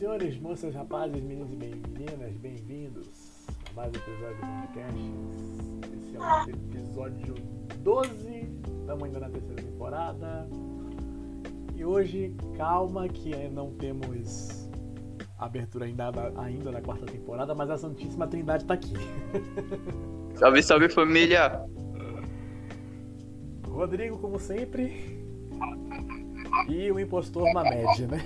senhores, moças, rapazes, meninos e meninas, bem-vindos a mais um episódio do podcast. Esse é o episódio 12, estamos ainda na terceira temporada. E hoje, calma que não temos abertura ainda, ainda na quarta temporada, mas a Santíssima Trindade está aqui. Salve, salve família! Rodrigo, como sempre, e o impostor Mamed, né?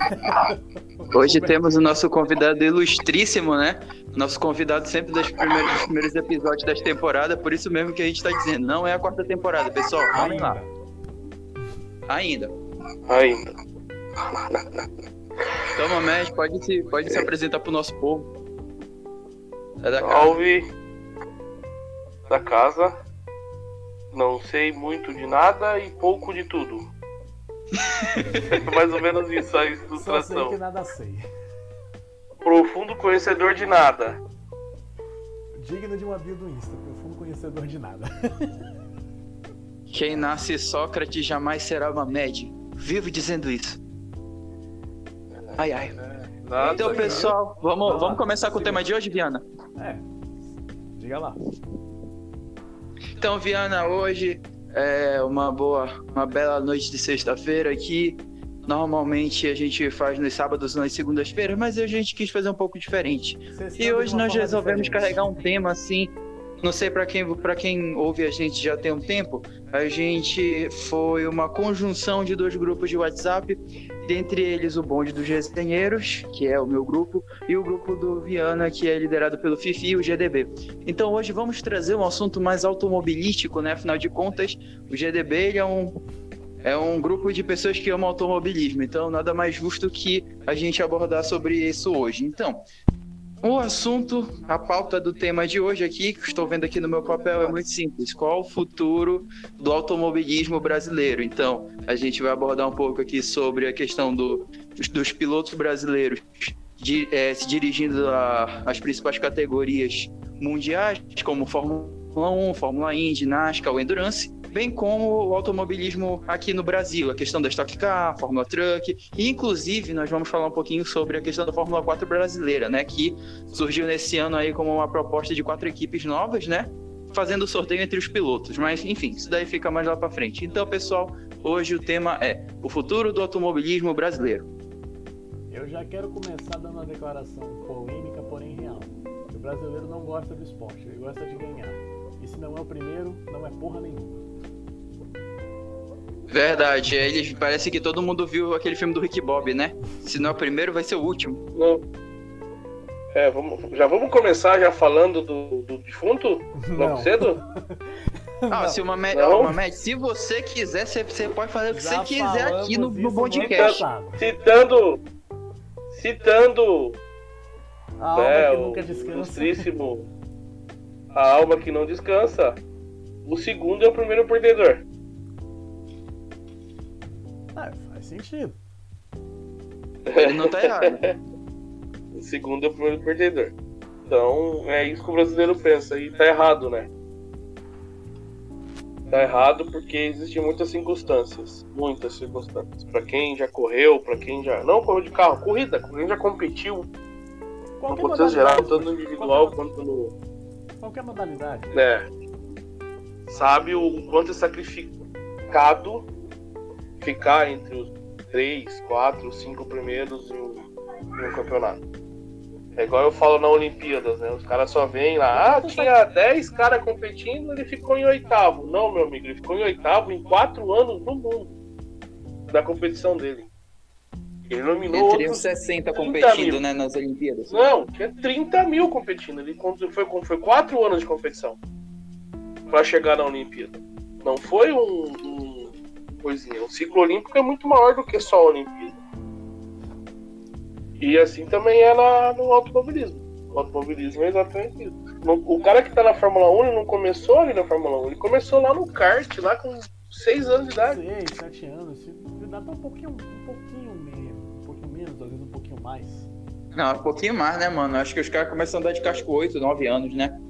Hoje temos o nosso convidado ilustríssimo, né? Nosso convidado sempre dos primeiros, dos primeiros episódios das temporadas, por isso mesmo que a gente está dizendo, não é a quarta temporada, pessoal. Vamos lá. Ainda. Ainda. Então, Mamed, pode se, pode se apresentar para o nosso povo. É da Salve da casa. Não sei muito de nada e pouco de tudo. Mais ou menos isso a ilustração. Só sei que nada sei. Profundo conhecedor de nada. Digno de uma bio do Insta, profundo conhecedor de nada. Quem nasce Sócrates jamais será uma média. Vivo dizendo isso. Ai, ai. É, então, pessoal, vamos, vamos começar com o tema de hoje, Viana? É. Diga lá. Então, Viana, hoje é uma boa, uma bela noite de sexta-feira aqui. Normalmente a gente faz nos sábados nas segundas-feiras, mas hoje a gente quis fazer um pouco diferente. e hoje nós resolvemos diferente. carregar um tema assim. Não sei para quem, para quem ouve a gente já tem um tempo. A gente foi uma conjunção de dois grupos de WhatsApp dentre eles o bonde dos resenheiros, que é o meu grupo, e o grupo do Viana, que é liderado pelo Fifi e o GDB. Então hoje vamos trazer um assunto mais automobilístico, né? Afinal de contas, o GDB ele é um é um grupo de pessoas que amam automobilismo, então nada mais justo que a gente abordar sobre isso hoje. Então, o assunto, a pauta do tema de hoje aqui, que estou vendo aqui no meu papel, é muito simples. Qual o futuro do automobilismo brasileiro? Então, a gente vai abordar um pouco aqui sobre a questão do, dos pilotos brasileiros de, é, se dirigindo às principais categorias mundiais, como Fórmula 1, Fórmula Indy, NASCAR ou Endurance bem como o automobilismo aqui no Brasil, a questão da Stock Car, Fórmula Truck, e inclusive nós vamos falar um pouquinho sobre a questão da Fórmula 4 brasileira, né, que surgiu nesse ano aí como uma proposta de quatro equipes novas, né, fazendo sorteio entre os pilotos, mas enfim, isso daí fica mais lá para frente. Então, pessoal, hoje o tema é o futuro do automobilismo brasileiro. Eu já quero começar dando uma declaração polêmica, porém real. O brasileiro não gosta do esporte, ele gosta de ganhar. E se não é o primeiro, não é porra nenhuma. Verdade, ele parece que todo mundo viu aquele filme do Rick Bob, né? Se não é o primeiro, vai ser o último. Não. É, vamos, já vamos começar já falando do, do defunto? Logo cedo? Ah, se uma se você quiser, você, você pode fazer o que já você quiser aqui no, no podcast. Citando, citando a né, alma que nunca descansa. A alma que não descansa. O segundo é o primeiro perdedor. Faz sentido. Ele não tá errado. o segundo é o primeiro perdedor. Então é isso que o brasileiro pensa. E tá errado, né? Tá errado porque existem muitas circunstâncias. Muitas circunstâncias. Pra quem já correu, pra quem já. Não correu de carro, corrida, quem já competiu. Qualquer no contexto geral, tanto no individual quanto no. Qualquer modalidade. É. Sabe o quanto é sacrificado ficar entre os três, quatro, cinco primeiros em um, campeonato. É igual eu falo na Olimpíadas, né? Os caras só vêm lá, ah, tinha 10 caras competindo, ele ficou em oitavo. Não, meu amigo, ele ficou em oitavo em quatro anos no mundo da competição dele. Ele nominou. Ele teria 60 competindo, né, nas Olimpíadas. Não, tinha 30 mil competindo. Ele foi, foi quatro anos de competição para chegar na Olimpíada. Não foi um, um coisinha. O ciclo olímpico é muito maior do que só a Olimpíada. E assim também é na, no automobilismo. O automobilismo é exatamente isso. O cara que tá na Fórmula 1 ele não começou ali na Fórmula 1, ele começou lá no kart, lá com 6 anos de idade. 6, 7 anos. Dá pra um pouquinho, um pouquinho menos, um pouquinho menos, às vezes um pouquinho mais. Não, um pouquinho mais, né, mano? Acho que os caras começam a andar de casco 8, 9 anos, né?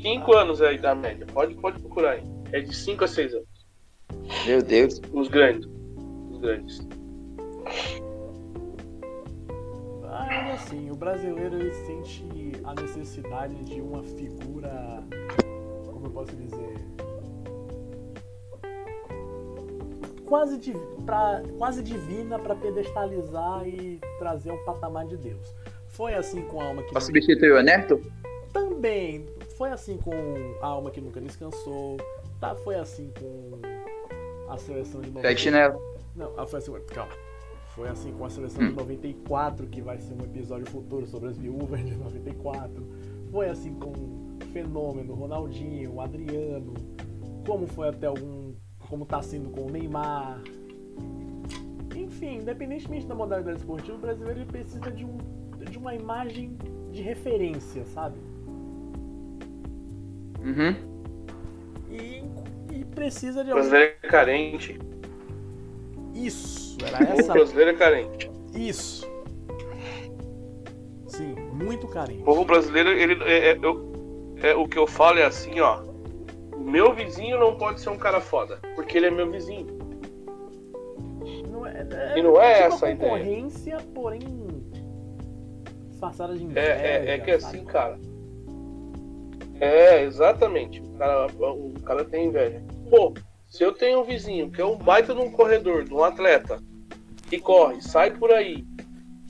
5 anos aí da média. Pode, pode procurar aí. É de 5 a 6 anos. Meu Deus. Os grandes. Os grandes. assim, o brasileiro ele sente a necessidade de uma figura, como eu posso dizer, quase, div pra, quase divina para pedestalizar e trazer um patamar de Deus. Foi assim com a alma que. Pra substituir o Neto? Também. Foi assim com a alma que nunca descansou. Tá, foi assim com a seleção de 94. Não, ah, foi assim, calma. Foi assim com a seleção hum. de 94, que vai ser um episódio futuro sobre as viúvas de 94. Foi assim com o Fenômeno, Ronaldinho, Adriano. Como foi até algum. Como tá sendo com o Neymar. Enfim, independentemente da modalidade esportiva, o brasileiro ele precisa de, um, de uma imagem de referência, sabe? Uhum. E precisa de. Brasileiro é carente. Isso, era essa. O brasileiro é carente. Isso. Sim, muito carente. O povo brasileiro, ele é, é, eu, é, o que eu falo é assim, ó. Meu vizinho não pode ser um cara foda, porque ele é meu vizinho. Não é, é, e não é tipo essa a ideia. concorrência, porém disfarçada de inveja. É, é, é que sabe? assim, cara. É, exatamente. O cara, o cara tem inveja. Pô, se eu tenho um vizinho que é um baita de um corredor, de um atleta, que corre, sai por aí,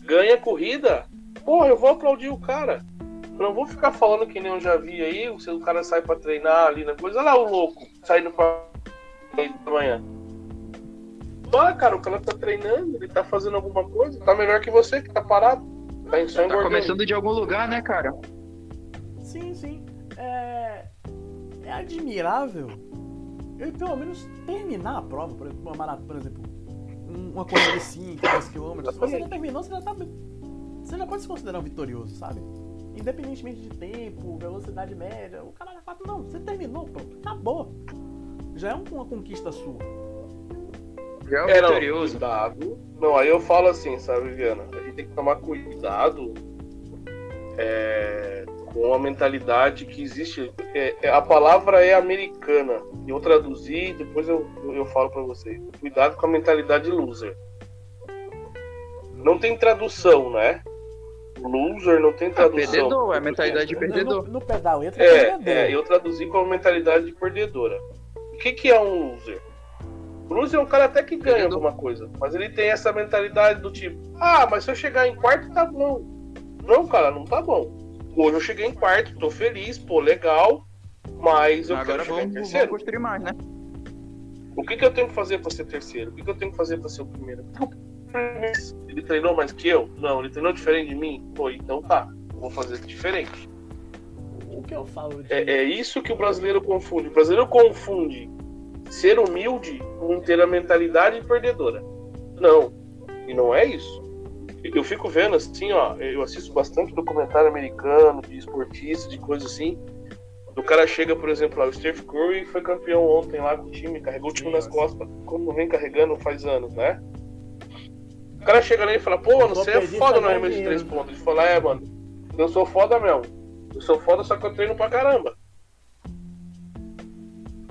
ganha corrida, porra, eu vou aplaudir o cara. Eu não vou ficar falando que nem eu já vi aí, se o cara sai pra treinar ali na coisa, olha lá o louco, saindo pra da manhã. Olha, cara, o cara tá treinando, ele tá fazendo alguma coisa, tá melhor que você que tá parado. Tá em Tá começando de algum lugar, né, cara? Sim, sim. É, é admirável ele pelo menos terminar a prova, por exemplo, uma maratona, por exemplo, uma corrida de 5, 10 km. Se você já terminou, você já tá. Você já pode se considerar um vitorioso, sabe? Independentemente de tempo, velocidade média, o cara já fala, não, você terminou, pronto, acabou. Já é uma conquista sua. Já é um É, não, vitorioso. cuidado. Não, aí eu falo assim, sabe, Viviana? A gente tem que tomar cuidado é, com a mentalidade que existe. É, é- a palavra é americana. Eu traduzi, depois eu, eu falo pra vocês. Cuidado com a mentalidade loser. Não tem tradução, né? Loser não tem Ah, tradução. perdedor, é a mentalidade de No, perdedor. no pedal entra É, perdedor. é, eu traduzi como mentalidade de perdedora. O que, que é um loser? O loser é um cara até que ganha Perdedor. alguma coisa, mas ele tem essa mentalidade do tipo: ah, mas se eu chegar em quarto tá bom. Não, cara, não tá bom. Hoje eu cheguei em quarto, tô feliz, pô, legal, mas eu Agora quero chegar em vamos, vamos terceiro. construir mais, né? O que, que eu tenho que fazer pra ser terceiro? O que, que eu tenho que fazer pra ser o primeiro? Ele treinou mais que eu? Não, ele treinou diferente de mim? Pô, então tá, vou fazer diferente. O que eu falo de. É, é isso que o brasileiro confunde. O brasileiro confunde ser humilde com ter a mentalidade perdedora. Não, e não é isso. Eu fico vendo assim, ó, eu assisto bastante documentário americano, de esportista, de coisa assim. O cara chega, por exemplo, lá, o Steve Curry foi campeão ontem lá com o time, carregou o time nas costas, como vem carregando faz anos, né? O cara chega lá e fala, pô, você é foda no arremesso de três pontos. Ele fala, é, mano, eu sou foda mesmo. Eu sou foda, só que eu treino pra caramba.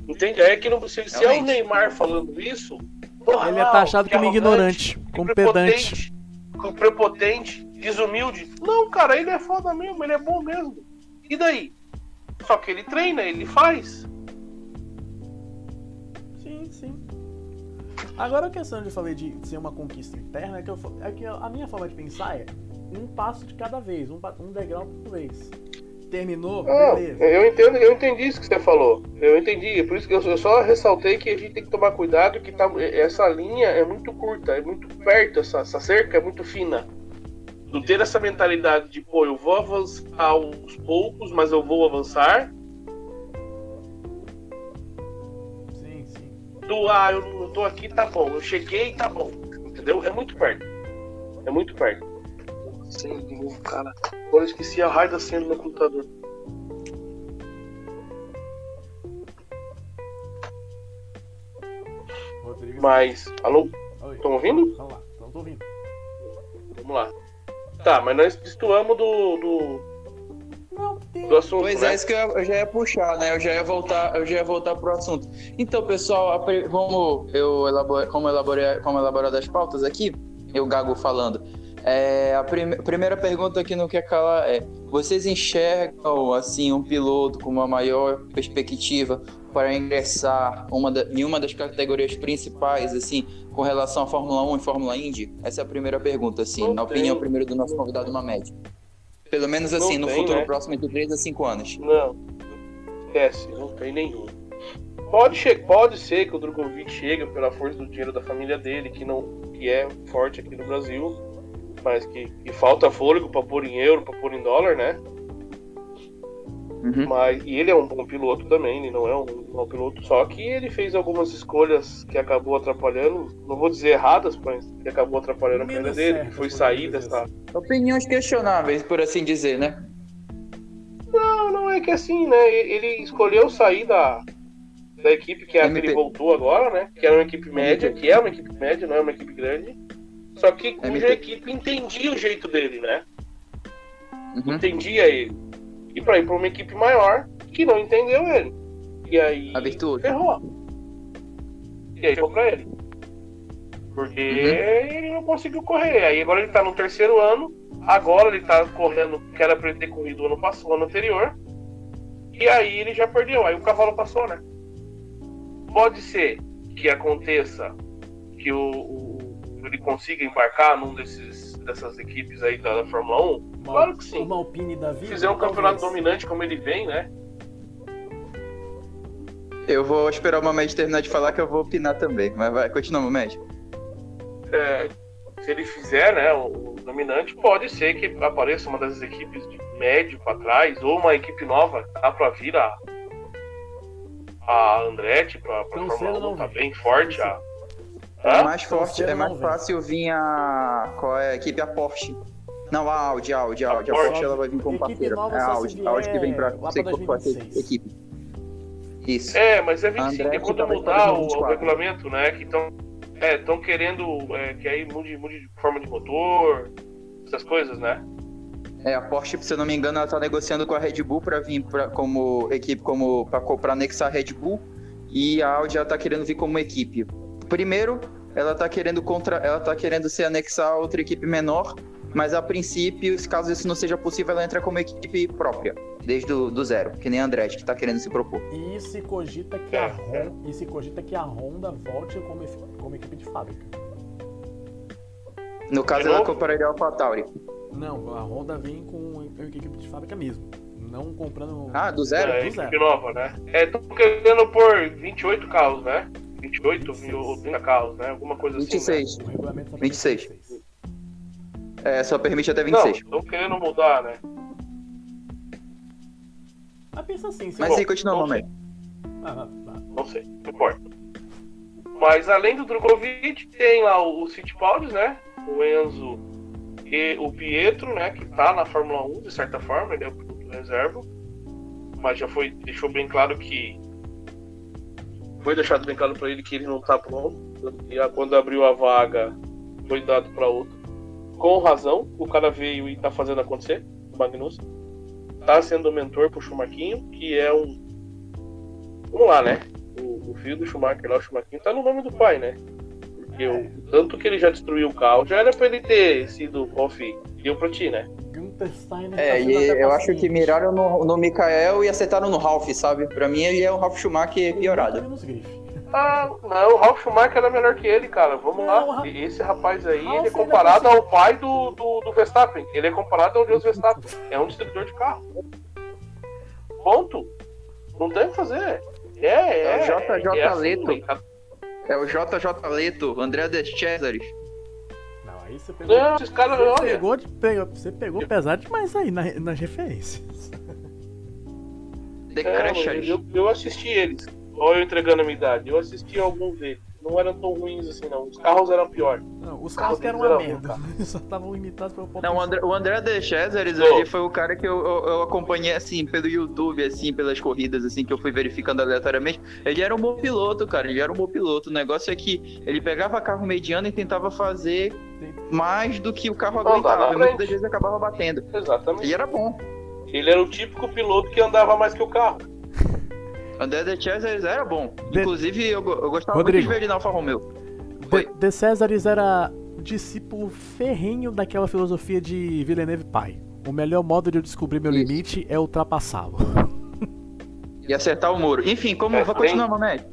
Entende? Aí é que não, se, se é o. Neymar falando isso. porra, Ele é taxado que como ignorante, como pedante. Prepotente, desumilde. Não, cara, ele é foda mesmo, ele é bom mesmo. E daí? Só que ele treina, ele faz. Sim, sim. Agora a questão de falei de ser uma conquista interna é que, eu, é que a minha forma de pensar é um passo de cada vez, um, um degrau por vez. Terminou? Não, Beleza. eu entendo, eu entendi isso que você falou. Eu entendi. Por isso que eu, eu só ressaltei que a gente tem que tomar cuidado que tá, essa linha é muito curta, é muito perto, essa, essa cerca é muito fina. Não ter essa mentalidade de, pô, eu vou avançar aos poucos, mas eu vou avançar. Sim, sim. Do, ah, eu não tô aqui, tá bom. Eu cheguei, tá bom. Entendeu? É muito perto. É muito perto. Senha de novo, cara. Agora eu esqueci a raio da senha do meu computador. Rodrigo. Mas, alô? Estão ouvindo? Vamos lá, estamos ouvindo. Vamos lá. Tá, mas nós destoamos do, do, do assunto, Pois né? é, isso que eu, eu já ia puxar, né? Eu já ia voltar, eu já ia voltar pro assunto. Então, pessoal, como eu elabor, como elaborei, como elaborado as pautas aqui, eu Gago falando. É, a prime- primeira pergunta que não quer calar é: vocês enxergam assim um piloto com uma maior perspectiva para ingressar uma da- em uma das categorias principais, assim, com relação à Fórmula 1 e Fórmula Indy? Essa é a primeira pergunta, assim, Não na tem. opinião primeiro do nosso convidado uma média. Pelo menos assim, Não no tem, futuro né? próximo de 3 a 5 anos. Não. Esquece, não tem nenhum. Pode, che- pode ser que o Drogovic chegue pela força do dinheiro da família dele, que não que é forte aqui no Brasil, mas que, que falta fôlego para pôr em euro, para pôr em dólar, né? Uhum. Mas, e ele é um bom piloto também, ele não é um mau piloto, só que ele fez algumas escolhas que acabou atrapalhando, não vou dizer erradas, mas que acabou atrapalhando a carreira dele, que foi sair dessa. Opiniões questionáveis, por assim dizer, né? Não, não é que assim, né? Ele escolheu sair da, da equipe que é a que ele voltou agora, né? Que era uma equipe média, que é uma equipe média, não é uma equipe grande. Só que cuja MP. equipe entendia o jeito dele, né? Uhum. Entendia ele. E pra ir pra uma equipe maior que não entendeu ele. E aí A virtude. ferrou. E aí ferrou pra ele. Porque Uhum. ele não conseguiu correr. Aí agora ele tá no terceiro ano. Agora ele tá correndo, que era pra ele ter corrido ano passado, ano anterior. E aí ele já perdeu. Aí o cavalo passou, né? Pode ser que aconteça que o, o- ele consiga embarcar num desses dessas equipes aí da, da Fórmula 1. Uma, Claro que sim. Uma Alpine da Se vida. fizer um campeonato talvez. dominante como ele vem, né? Eu vou esperar o Mamed terminar de falar que eu vou opinar também. Mas vai, continua, Mamed. É, se ele fizer, né, o, dominante, pode ser que apareça uma das equipes de médio para trás, ou uma equipe nova, dá pra vir a, a Andretti pra, pra Tão Fórmula cedo 1, não tá bem forte. A, É Hã? mais forte, é mais fácil vir a. Qual é a equipe? A Porsche. Não, a Audi, a Audi, a Audi. A Porsche. Porsche ela vai vir como parceira. É a Audi. A Audi que vem pra ser com a 2026. equipe. Isso. É, mas é 25, Andretti é quando mudar para o, o 2024. regulamento, né? Que estão é, tão querendo é, que aí mude, mude de forma de motor, essas coisas, né? É, a Porsche, se eu não me engano, ela tá negociando com a Red Bull pra vir pra, como equipe, como pra anexar a Red Bull. E a Audi ela tá querendo vir como equipe. Primeiro, ela tá querendo contra, ela tá querendo se anexar a outra equipe menor, mas a princípio, se caso isso não seja possível, ela entra como equipe própria, desde o do zero, que nem a Andretti, que tá querendo se propor. E se cogita que É, a Honda, e se cogita que a Honda volte como, como equipe de fábrica. No caso, ela compraria a AlphaTauri. Não, a Honda vem com com equipe de fábrica mesmo. Não comprando. Ah, do zero? é, do equipe zero. nova, né? É, estão querendo pôr 28 carros, né? 28 26. ou 30 carros, né? Alguma coisa assim. 26. O regulamento só 26. permite 26. É, só permite até Né? Não, 26. estão querendo mudar, né? Mas pensa assim, se Mas Bom, sim, continua, não Mamed. Ah, ah, ah. Não sei, não importa. Mas além do Drogovic, tem lá o, o Fittipaldi, né? O Enzo e o Pietro, né? Que tá na Fórmula 1, de certa forma, ele é o piloto reserva. Mas já foi, deixou bem claro que. Foi deixado bem claro pra ele que ele não tá pronto. E quando abriu a vaga, foi dado pra outro. Com razão, o cara veio e tá fazendo acontecer, o Magnus. Tá sendo mentor pro Schumaquinho, que é um. Vamos lá, né? o, o filho do Schumacher lá, o Schumacher, tá no nome do pai, né? Porque o, tanto que ele já destruiu o carro, já era pra ele ter sido off. Deu pra ti, né? Steiner É, tá e eu acho que miraram no, no Mikael e acertaram no Ralph, sabe? Pra mim ele é o Ralph Schumacher piorado. Ah, não, o Ralf Schumacher era melhor que ele, cara. Vamos Não, lá. Esse rapaz aí, Ralf ele é comparado ao pai do, do, do Verstappen. Ele é comparado ao Deus Verstappen. É um distribuidor de carro. Ponto. Não tem o que fazer. É, é. É o JJ é assim, Leto. velho. É o JJ Leto, André De Cesaris. Aí você pegou. Não, esses caras, Você olha. pegou, de- pegou- você pegou pesado demais aí na- nas referências. The É, Crashers. eu, eu assisti eles. Olha eu entregando a minha idade. Eu assisti alguns deles. Não eram tão ruins assim, não. Os carros eram piores. Não, os Carro carros que eram uma merda. só estavam imitados pelo ponto Não, o André, o André De Cesaris, Ô. ele foi o cara que eu, eu, eu acompanhei, assim, pelo YouTube, assim, pelas corridas, assim, que eu fui verificando aleatoriamente. Ele era um bom piloto, cara, ele era um bom piloto. O negócio é que ele pegava carro mediano e tentava fazer mais do que o carro Não, aguentava. E muitas vezes acabava batendo. Exatamente. Ele era bom. Ele era o típico piloto que andava mais que o carro. André De Cesaris era bom. De- Inclusive, eu, eu gostava Rodrigo. muito de ver ele na Alfa Romeo. De, Foi. De Césares era discípulo ferrenho daquela filosofia de Villeneuve pai. O melhor modo de eu descobrir meu Isso. limite é ultrapassá-lo. E acertar o muro. Enfim, como. É, Vai tem- continuar, Mamed.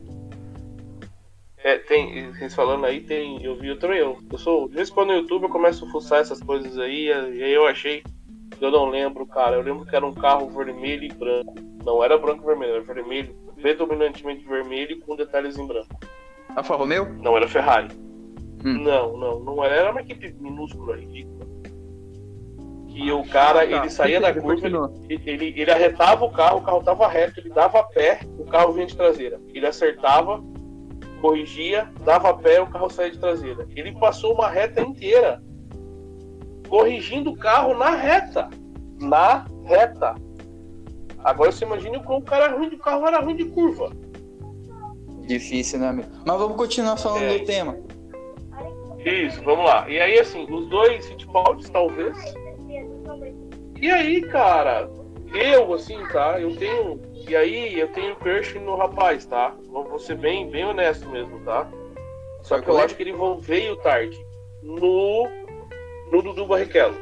É, tem, vocês falando aí, tem. Eu vi, eu também. Eu, eu sou. De vez em quando no YouTube eu começo a fuçar essas coisas aí, e aí eu achei. Eu não lembro, cara. Eu lembro que era um carro vermelho e branco. Não era branco e vermelho, era vermelho, predominantemente vermelho com detalhes em branco. Alfa Romeo? Não era Ferrari. Hum. Não, não, não era. Era uma equipe minúscula, ridícula. Que o cara, Ah, tá. ele saía da curva, ele, ele, ele arretava o carro, o carro tava reto, ele dava pé, o carro vinha de traseira. Ele acertava, corrigia, dava pé, o carro saía de traseira. Ele passou uma reta inteira corrigindo o carro na reta. Na reta. Agora você imagina como o cara era ruim, o carro era ruim de curva. Difícil, né, amigo? Mas vamos continuar falando É. do tema. Isso, vamos lá. E aí, assim, os dois Fittipaldi, talvez. E aí, cara, eu, assim, tá? Eu tenho. E aí, eu tenho crush no rapaz, tá? Vou ser bem, bem honesto mesmo, tá? Só que eu acho que ele veio tarde. No. No Dudu Barrichello.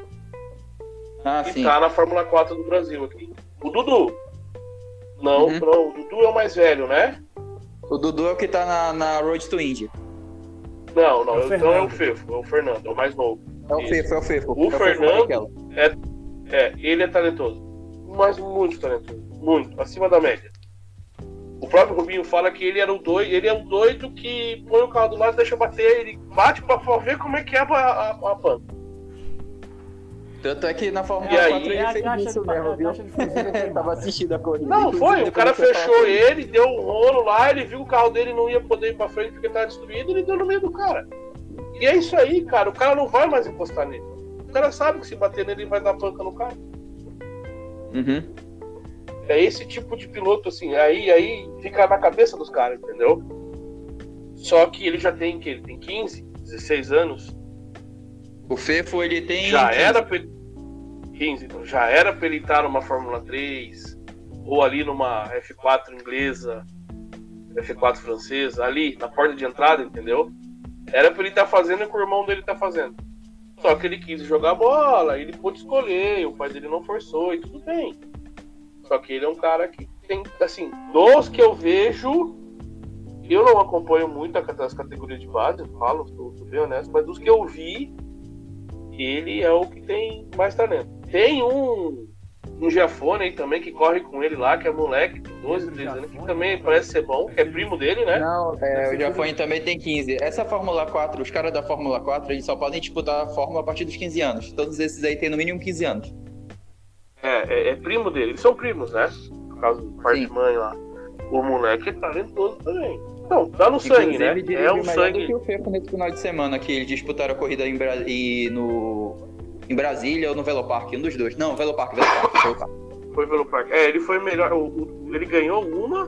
Ah, Que sim. tá na Fórmula 4 do Brasil aqui. O Dudu. Não, Uhum. não, o Dudu é o mais velho, né? O Dudu é o que tá na, na Road to Indy. Não, não, É o então é o. Fefo, é o Fernando, é o mais novo. É o Isso. Fefo, é o Fefo. O é Fernando- Barrichello. É, ele é talentoso. Mas muito talentoso. Muito. Acima da média. O próprio Rubinho fala que ele era o doido, ele é o doido que põe o carro do lado, deixa bater, ele bate pra ver como é que é a, a, a. Tanto é que na Fórmula E aí? 4 É ele a fez caixa isso de- mesmo, viu? queimada. Tava assistindo a corrida. Não, foi. O cara fechou ele, deu um rolo lá, ele viu que o carro dele não ia poder ir pra frente porque tava destruído, ele deu no meio do cara. E é isso aí, cara. O cara não vai mais encostar nele. O cara sabe que se bater nele, ele vai dar panca no cara. Uhum. É esse tipo de piloto, assim, aí, aí fica na cabeça dos caras, entendeu? Só que ele já tem, que ele tem 15, 16 anos, O Fefo, ele tem... já era pra ele, 15, então, já era pra ele estar numa Fórmula 3, ou ali numa F4 inglesa, F4 francesa, ali, na porta de entrada, entendeu? Era pra ele estar fazendo o que o irmão dele tá fazendo. Só que ele quis jogar bola, ele pôde escolher, o pai dele não forçou, e tudo bem. Só que ele é um cara que tem, assim, dos que eu vejo, eu não acompanho muito as categorias de base, eu falo, tô, tô bem honesto, mas dos que eu vi, ele é o que tem mais talento. Tem um, um Giafone aí também que corre com ele lá, que é moleque, tem 12, 13 anos, que Giafone? também parece ser bom, que é primo dele, né? Não, é, o ser Jafone também tem 15. Essa Fórmula 4, os caras da Fórmula 4, eles só podem disputar a Fórmula a partir dos 15 anos. Todos esses aí têm no mínimo 15 anos. É, é, é primo dele, eles são primos, né? Por causa do pai Sim. de mãe lá. O moleque é talentoso também. Não, tá no sangue, né? Inclusive, É um sangue. que o Fefo nesse final de semana, que eles disputaram a corrida em, Bra... e no... em Brasília ou no Velopark, um dos dois. Não, Velopark, Velopark, Velopark. Foi pelo parque. É, ele foi melhor. ele ganhou uma,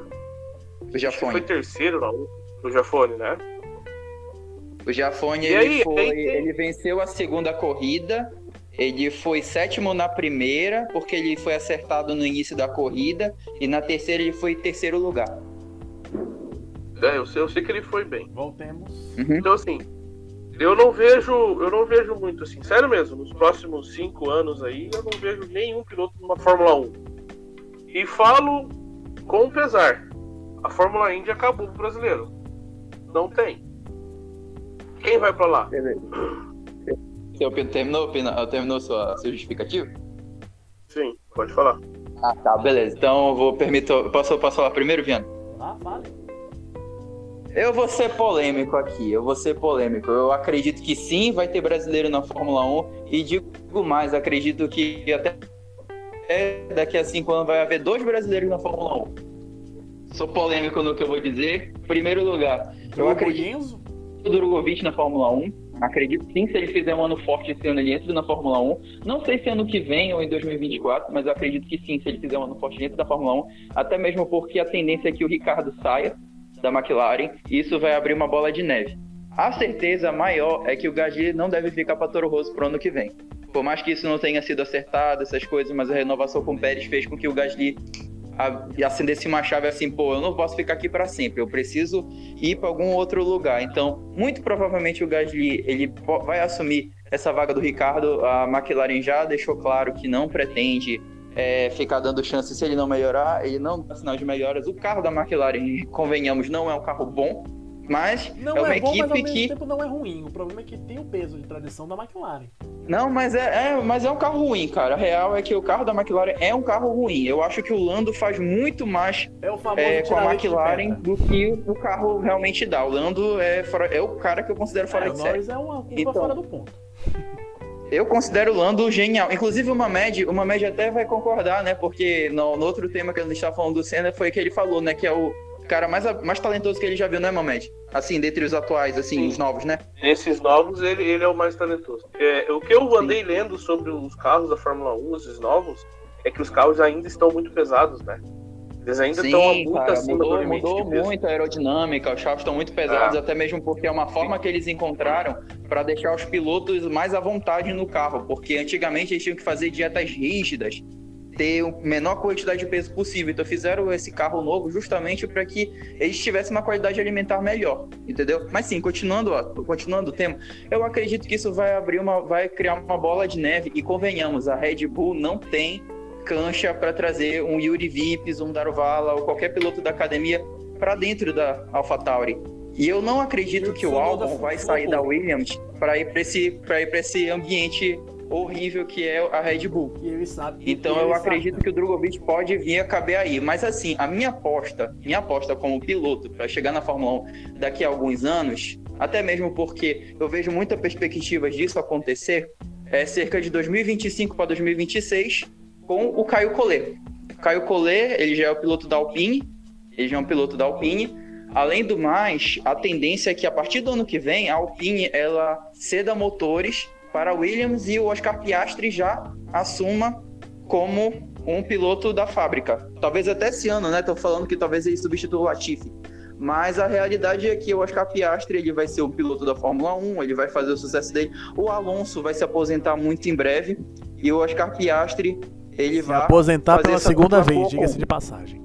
O que foi Jafone. terceiro na outra. O Jafone, né? O Jafone, ele, aí, foi... aí ele venceu a segunda corrida, ele foi sétimo na primeira, porque ele foi acertado no início da corrida, e na terceira ele foi terceiro lugar. É, eu sei, eu sei que ele foi bem. Voltemos. Uhum. Então assim, eu não vejo, eu não vejo muito assim, sério mesmo, nos próximos cinco anos aí, eu não vejo nenhum piloto numa Fórmula 1. E falo com pesar, a Fórmula Indy acabou pro brasileiro. Não tem. Quem vai pra lá? Seu Pedro terminou, Pina- terminou sua, seu justificativo? Sim, pode falar. Ah, tá, beleza. Então eu vou permitir. Posso, posso falar primeiro, Viana? Lá, fale. Eu vou ser polêmico aqui, eu vou ser polêmico. Eu acredito que sim, vai ter brasileiro na Fórmula 1 e digo mais, acredito que até daqui a cinco anos vai haver dois brasileiros na Fórmula 1. Sou polêmico no que eu vou dizer. Primeiro lugar, eu O acredito no Drogovic na Fórmula 1. Acredito sim, se ele fizer um ano forte esse ano, ele entra na Fórmula 1. Não sei se ano que vem ou em 2024, mas eu acredito que sim, se ele fizer um ano forte dentro da Fórmula 1. Até mesmo porque a tendência é que o Ricardo saia da McLaren e isso vai abrir uma bola de neve. A certeza maior é que o Gasly não deve ficar para Toro Rosso pro ano que vem. Por mais que isso não tenha sido acertado, essas coisas, mas a renovação com o Pérez fez com que o Gasly acendesse uma chave assim, pô, eu não posso ficar aqui para sempre, eu preciso ir para algum outro lugar. Então, muito provavelmente o Gasly ele vai assumir essa vaga do Ricardo. A McLaren já deixou claro que não pretende é, ficar dando chance se ele não melhorar, ele não dá sinal de melhoras. O carro da McLaren, convenhamos, não é um carro bom, mas não é uma é bom, equipe mas ao mesmo que. tempo não é ruim. O problema é que tem o peso de tradição da McLaren. Não, mas é, é, mas é um carro ruim, cara. A real é que o carro da McLaren é um carro ruim. Eu acho que o Lando faz muito mais É o é, com a McLaren do que o carro realmente dá. O Lando é, fora- é o cara que eu considero fora É, de o série. Norris é uma curva Então. fora do ponto. Eu considero o Lando genial. Inclusive, o Mamed, o Mamed até vai concordar, né? Porque no, no outro tema que a gente estava falando do Senna foi que ele falou, né? Que é o cara mais, mais talentoso que ele já viu, né, Mamed? Assim, dentre os atuais, assim, Sim. os novos, né? Nesses novos, ele, ele é o mais talentoso. É, o que eu andei lendo sobre os carros da Fórmula 1, esses novos, é que os carros ainda estão muito pesados, né? Eles ainda estão muito cara, acima do mudou, limite mudou muito a aerodinâmica, os carros estão muito pesados, Ah. até mesmo porque é uma forma que eles encontraram para deixar os pilotos mais à vontade no carro, porque antigamente eles tinham que fazer dietas rígidas, ter a menor quantidade de peso possível. Então fizeram esse carro novo justamente para que eles tivessem uma qualidade alimentar melhor, entendeu? Mas sim, continuando, ó, continuando o tema, eu acredito que isso vai abrir uma, vai criar uma bola de neve e convenhamos, a Red Bull não tem cancha para trazer um Yuri Vips, um Daruvala ou qualquer piloto da academia para dentro da AlphaTauri. E eu não acredito que o Albon vai sair da Williams para ir para esse, pra ir esse ambiente horrível que é a Red Bull. Então eu acredito também. que o Drogovic pode vir a caber aí. Mas assim, a minha aposta, minha aposta como piloto para chegar na Fórmula 1 daqui a alguns anos, até mesmo porque eu vejo muita perspectiva disso acontecer, é cerca de 2025 para 2026 com o Caio Collet. Caio Collet, ele já é o piloto da Alpine, ele já é um piloto da Alpine. Além do mais, a tendência é que a partir do ano que vem a Alpine ela ceda motores para Williams e o Oscar Piastri já assuma como um piloto da fábrica. Talvez até esse ano, né? Estão falando que talvez ele substitua o Latifi. Mas a realidade é que o Oscar Piastri ele vai ser o piloto da Fórmula 1, ele vai fazer o sucesso dele. O Alonso vai se aposentar muito em breve e o Oscar Piastri ele Se vai aposentar pela segunda vez, diga-se de passagem.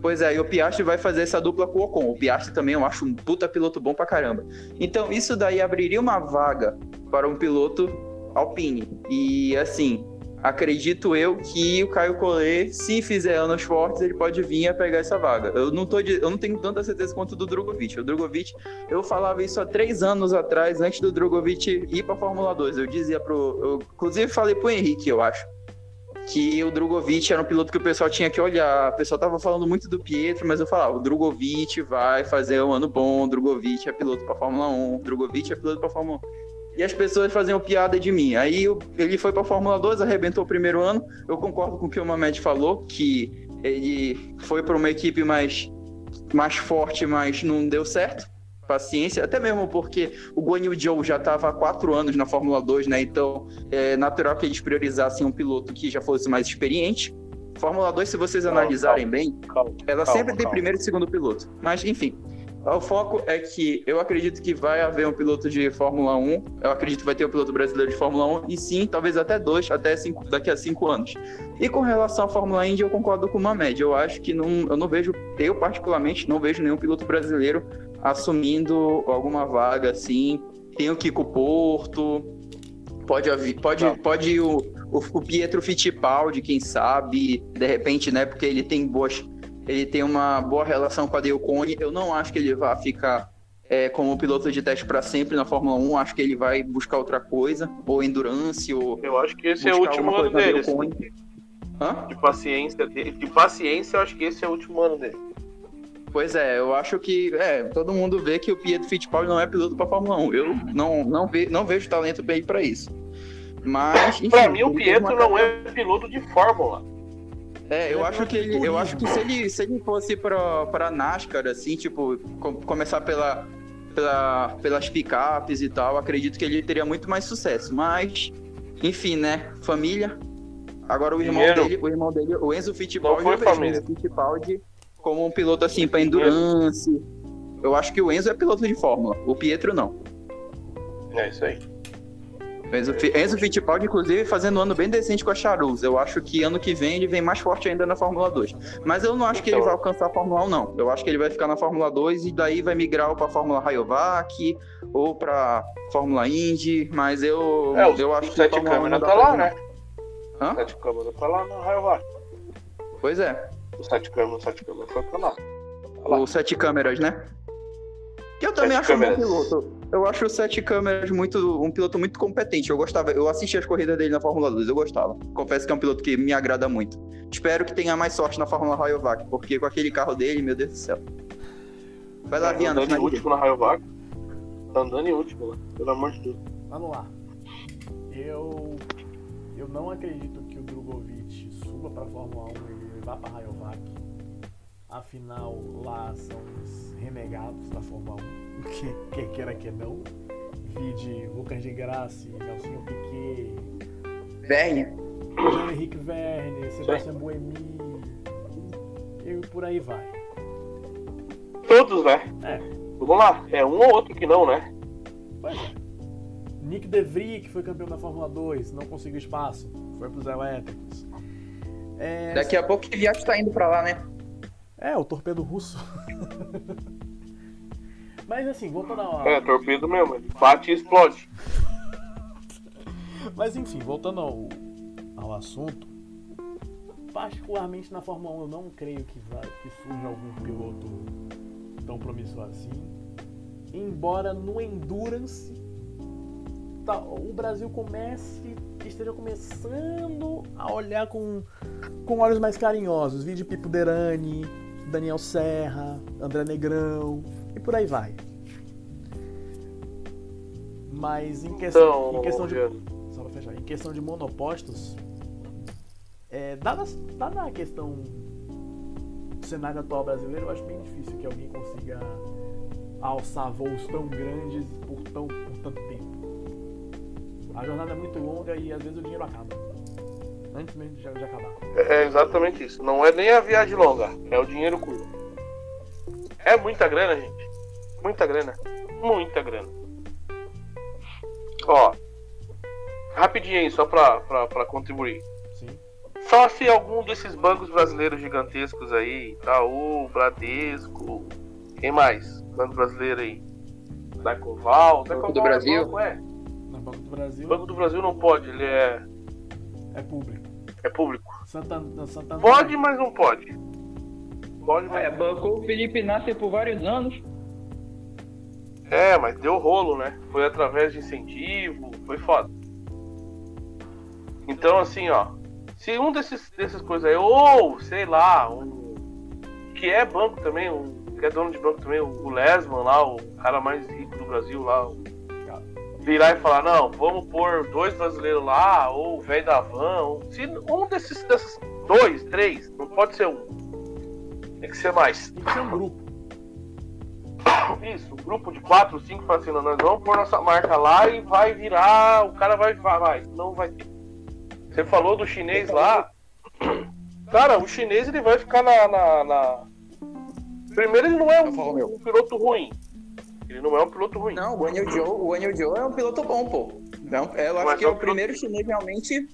Pois é, e o Piastri vai fazer essa dupla com o Ocon. O Piastri também eu acho um puta piloto bom pra caramba. Então, isso daí abriria uma vaga para um piloto Alpine. E assim, acredito eu que o Caio Collet, se fizer anos fortes, ele pode vir a pegar essa vaga. Eu não, tô de- eu não tenho tanta certeza quanto do Drogovic. O Drogovic, eu falava isso há três anos atrás, antes do Drogovic ir pra Fórmula 2. Eu dizia pro. Eu, inclusive, falei pro Henrique, eu acho que o Drogovic era um piloto que o pessoal tinha que olhar. O pessoal tava falando muito do Pietro, mas eu falava, o Drogovic vai fazer um ano bom, o Drogovic é piloto pra Fórmula 1, o Drogovic é piloto pra Fórmula 1. E as pessoas faziam piada de mim. Aí eu- ele foi pra Fórmula 2, arrebentou o primeiro ano. Eu concordo com o que o Mamed falou, que ele foi para uma equipe mais, mais forte, mas não deu certo. Paciência, até mesmo porque o Guan Yu Zhou já estava há quatro anos na Fórmula 2, né? Então é natural que eles priorizassem um piloto que já fosse mais experiente. Fórmula 2, se vocês Calma, analisarem calma. bem, Calma, ela sempre tem primeiro e segundo piloto. Mas, enfim, o foco é que eu acredito que vai haver um piloto de Fórmula 1. Eu acredito que vai ter um piloto brasileiro de Fórmula 1. E sim, talvez até dois, até cinco, daqui a cinco anos. E com relação à Fórmula Indy, eu concordo com o Mamed. Eu acho que não, eu não vejo, eu particularmente, não vejo nenhum piloto brasileiro assumindo alguma vaga assim. Tem o Kiko Porto, pode, haver, pode, Não. pode o, o, o Pietro Fittipaldi, quem sabe, de repente, né? Porque ele tem boas. Ele tem uma boa relação com a Dale Cone. Eu não acho que ele vá ficar é, como piloto de teste para sempre na Fórmula 1. Acho que ele vai buscar outra coisa, ou endurance, ou Eu acho que esse é o último ano dele. Assim. De paciência, de paciência, eu acho que esse é o último ano dele. Pois é, eu acho que é, todo mundo vê que o Pietro Fittipaldi não é piloto para Fórmula 1. Eu não, não, ve, não vejo talento bem para isso. Mas, enfim, Pra mim, o Pietro uma não é piloto de Fórmula. É, eu é acho que ele, eu acho que se ele, se ele fosse pra, pra NASCAR, assim, tipo, co- começar pela, pela, pelas picapes e tal, acredito que ele teria muito mais sucesso. Mas, enfim, né? Família. Agora o irmão Dinheiro. dele, o irmão dele, o Enzo Fittipaldi, foi eu vejo o família. Enzo Fittipaldi como um piloto assim Dinheiro. endurance. Eu acho que o Enzo é piloto de Fórmula, o Pietro não. É isso aí. Enzo, Enzo Fittipaldi, inclusive, fazendo um ano bem decente com a Charuz. Eu acho que ano que vem ele vem mais forte ainda na Fórmula 2. Mas eu não acho que ele Então. vai alcançar a Fórmula 1, não. Eu acho que ele vai ficar na Fórmula 2 e daí vai migrar ou pra Fórmula Rayovac ou pra Fórmula Indy. Mas eu, É, o, eu acho o que Sete Fórmula 1 Câmara tá lá, né? Hã? Sete Câmara tá lá no Rayovac. Pois é. O Sete Câmara, o Sete Câmara foi pra lá. Tá. O Sete Câmeras, né? Que eu também Sete acho um bom câmeras. piloto. Eu acho o Sete Câmeras muito, um piloto muito competente. Eu gostava, eu assisti as corridas dele na Fórmula 2, eu gostava. Confesso que é um piloto que me agrada muito. Espero que tenha mais sorte na Fórmula Rayovac, porque com aquele carro dele, meu Deus do céu. Vai lá, Tá Viana, andando em último na Rayovac. Tá andando em último lá. Pelo amor de Deus. Vamos lá. Eu. Eu não acredito que o Drogovic suba pra Fórmula 1 vá pra Rayovac. Afinal, lá são os renegados da Fórmula 1. Que, que queira que não. Vide Lucas de Grassi, Nelson Piquet, Verne. Jean-Henrique Verne, Sebastian Buemi. E por aí vai. Todos, né? É. Vamos lá. É um ou outro que não, né? Pois é. Nick DeVries, que foi campeão da Fórmula 2, não conseguiu espaço, foi pros elétricos. É, Daqui a pouco o Kvyat tá indo pra lá, né? é, o torpedo russo. Mas assim, voltando ao. É, torpedo mesmo. Ele bate e explode. Mas enfim, voltando ao, ao assunto. Particularmente na Fórmula 1 eu não creio que, vai, que surja algum piloto tão promissor assim. Embora no Endurance tá- o Brasil comece, esteja começando a olhar com, com olhos mais carinhosos. Vídeo Pipo Derani, Daniel Serra, André Negrão e por aí vai. Mas em questão, Então, em questão de só pra fechar, em questão de monopostos, é, dada, dada a questão do cenário atual brasileiro, eu acho bem difícil que alguém consiga alçar voos tão grandes por, tão, por tanto tempo. A jornada é muito longa e às vezes o dinheiro acaba. Antes mesmo de, de acabar. É exatamente isso. Não é nem a viagem longa, é o dinheiro curto. É muita grana, gente. Muita grana. Muita grana. Ó, rapidinho aí, só pra, pra, pra contribuir. Sim. Só se algum desses bancos brasileiros gigantescos aí, Itaú, Bradesco, quem mais? Banco brasileiro aí. Dacoval, Banco Dacoval do é Brasil. banco, é. Banco do Brasil Banco do Brasil não pode, ele é, é público. é público. Santander, Santander Pode, mas não pode. Pode, mas É, bancou o Felipe Nasser por vários anos. É, mas deu rolo, né? Foi através de incentivo, foi foda. Então, assim, ó. Se um desses, dessas coisas aí, ou, sei lá, um. Que é banco também, um. Que é dono de banco também, o Lesman lá, o cara mais rico do Brasil lá. o- Virar e falar, não, vamos pôr dois brasileiros lá, ou o velho da van. ou- Se um desses, desses dois, três, não pode ser um. Tem que ser mais. Tem que ser um grupo. Isso, um grupo de quatro, cinco fala assim, não, nós vamos pôr nossa marca lá e vai virar, o cara vai, vai, vai. Não vai ter. Você falou do chinês lá. Cara, o chinês ele vai ficar na. na- na- Primeiro ele não é um, um piloto ruim. Ele não é um piloto ruim. Não, o Guanyu Joe, o Joe é um piloto bom, pô. Não, eu acho Mas que é é o piloto- primeiro chinês realmente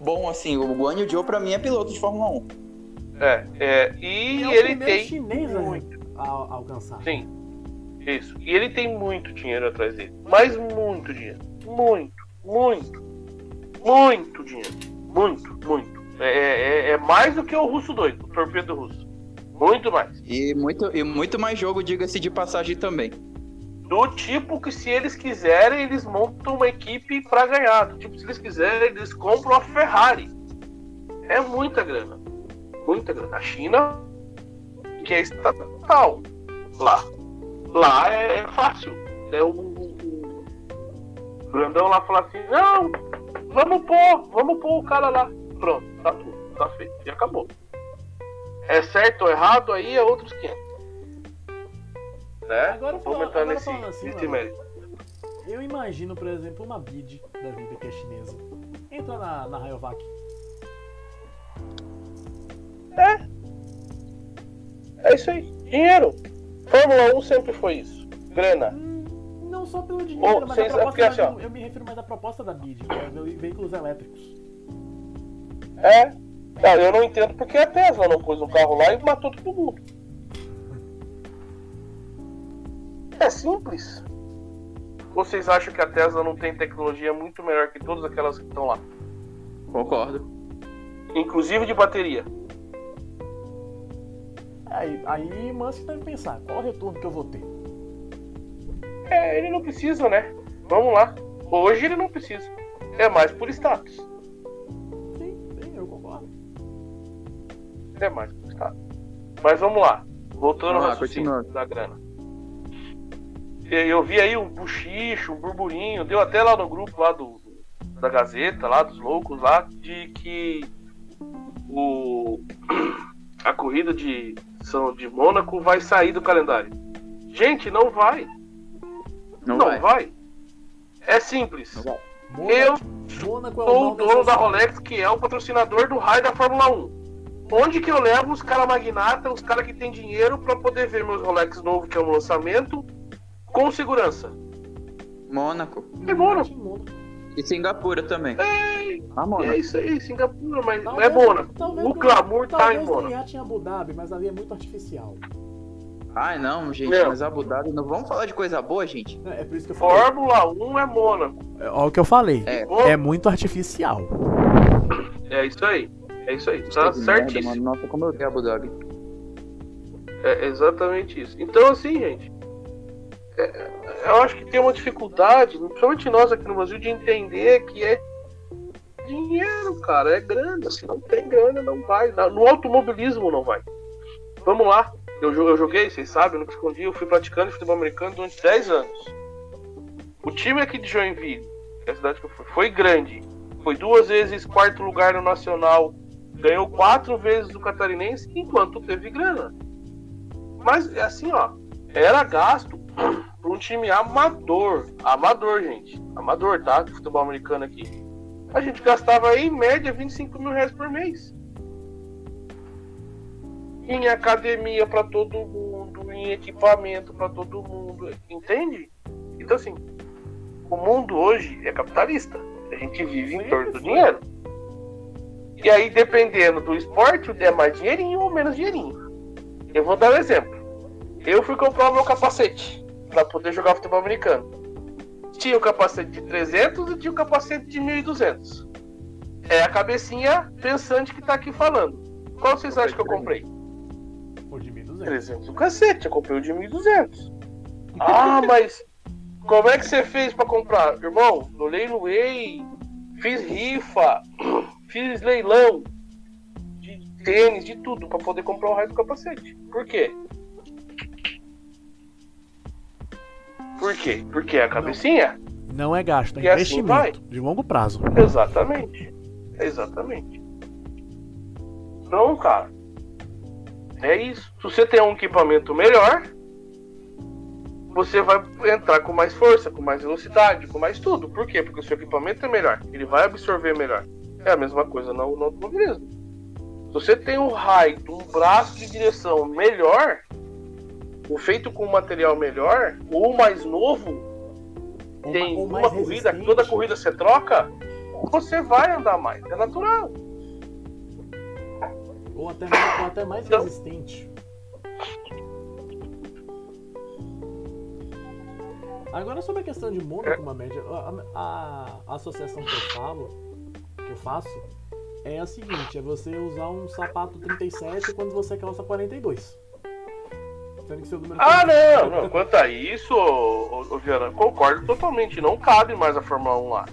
bom, assim. O Guanyu Joe, pra mim, é piloto de Fórmula 1. É, é, e é ele tem. chinês a, muito. a- a alcançar. Sim. Isso. E ele tem muito dinheiro atrás dele. Mas muito dinheiro. Muito, muito, muito dinheiro. Muito, muito. É, é, é mais do que o russo doido, o torpedo russo. Muito mais. E muito, e muito mais jogo, diga-se de passagem também. Do tipo que se eles quiserem, eles montam uma equipe pra ganhar. Do tipo, se eles quiserem, eles compram a Ferrari. É muita grana. Muita grana. A China, que é estatal. Lá. Lá é, é fácil. É o, o, o grandão lá falar assim, não, vamos pôr, vamos pôr o cara lá. Pronto, tá tudo, tá feito. E acabou. É certo ou errado, aí é outros 500. Né? Agora falando- entrar agora falando assim, mérito. Eu imagino, por exemplo, uma bid da vida que é chinesa. Entra na, na Rayovac. É isso aí. Dinheiro. Fórmula 1 sempre foi isso. Grana. Hum, não só pelo dinheiro, mas a é proposta porque, assim, ó. eu me refiro mais à proposta da BID, que é ve- veículos elétricos. É. Não, eu não entendo porque a Tesla não pôs um carro lá e matou todo mundo. É simples. Vocês acham que a Tesla não tem tecnologia muito melhor que todas aquelas que estão lá? Concordo. Inclusive de bateria. Aí, aí Musk deve pensar, qual o retorno que eu vou ter? É, ele não precisa, né? Vamos lá. Hoje ele não precisa. É mais por status. Sim, sim, eu concordo. É mais por status. Mas vamos lá. Voltando Vamos ao raciocínio da grana. Eu vi aí um buchicho, um burburinho, deu até lá no grupo lá do, da Gazeta, lá dos loucos lá, de que o, a corrida de São de Mônaco vai sair do calendário. Gente, não vai. Não, Não, vai. vai. É simples. Vai. Eu Mônaco é sou o dono da. Rolex, que é o patrocinador do raio da Fórmula 1. Onde que eu levo os caras magnata, os caras que têm dinheiro pra poder ver meus Rolex novo, que é um lançamento, com segurança? Mônaco. É Mônaco. Em Mônaco. E Singapura também. É Mônaco. isso aí, Singapura, mas não é Talvez- Mônaco. talvez O glamour tá em talvez Mônaco. tenha em Abu Dhabi, mas ali é muito artificial. Ai, não, gente, Meu. mas Abu Dhabi, não vamos falar de coisa boa, gente? É por isso que eu falei. Fórmula 1 é Mônaco. É, Olha o que eu falei. É. É muito artificial. É isso aí. É isso aí. Tá merda, certíssimo. mano. Nossa, como eu odeio Abu Dhabi. É exatamente isso. Então, assim, gente, é- eu acho que tem uma dificuldade, principalmente nós aqui no Brasil, de entender que é dinheiro, cara, é grana. Se não tem grana, não vai. No automobilismo não vai. Vamos lá. Eu, eu joguei, vocês sabem, nunca escondi, eu fui praticando futebol americano durante 10 anos. O time aqui de Joinville, que é a cidade que eu fui, foi grande. Foi duas vezes quarto lugar no Nacional. Ganhou quatro vezes o Catarinense enquanto teve grana. Mas é assim, ó, era gasto para um time amador. Amador, gente. Amador, tá? Futebol americano aqui. A gente gastava em média 25 mil reais por mês. Em academia para todo mundo, em equipamento para todo mundo, entende? Então assim, o mundo hoje é capitalista. A gente vive em torno do dinheiro. E aí, dependendo do esporte, é mais dinheirinho ou menos dinheirinho. Eu vou dar um exemplo. Eu fui comprar o meu capacete para poder jogar futebol americano. Tinha o capacete de 300 e tinha o capacete de 1200. É a cabecinha pensante que tá aqui falando. Qual vocês acham que eu comprei? Por de 1.200. 300 o cacete, eu comprei o de 1200. Ah, mas como é que você fez pra comprar? Irmão, eu leiloei, fiz rifa, fiz leilão de tênis, de tudo, pra poder comprar o raio do capacete. Por quê? Por quê? Porque é a cabecinha? Não é gasto, é E assim investimento de longo prazo. Exatamente. Exatamente. Então, cara, é isso. Se você tem um equipamento melhor, você vai entrar com mais força, com mais velocidade, com mais tudo. Por quê? Porque o seu equipamento é melhor. Ele vai absorver melhor. É a mesma coisa no, no automobilismo. Se você tem um raio, um braço de direção melhor, o feito com um material melhor, ou mais novo, Ou tem ou uma mais corrida, resistente. toda corrida você troca, você vai andar mais. É natural. Ou até mais, ou até mais Então- resistente. Agora sobre a questão de Mônaco, uma média, a, a- a associação que eu falo, que eu faço, é a seguinte, é você usar um sapato 37 quando você calça 42. Sendo que seu número Ah, não, não. Quanto a isso, ô, ô, ô, Viana, concordo totalmente. Não cabe mais a Fórmula 1 lá.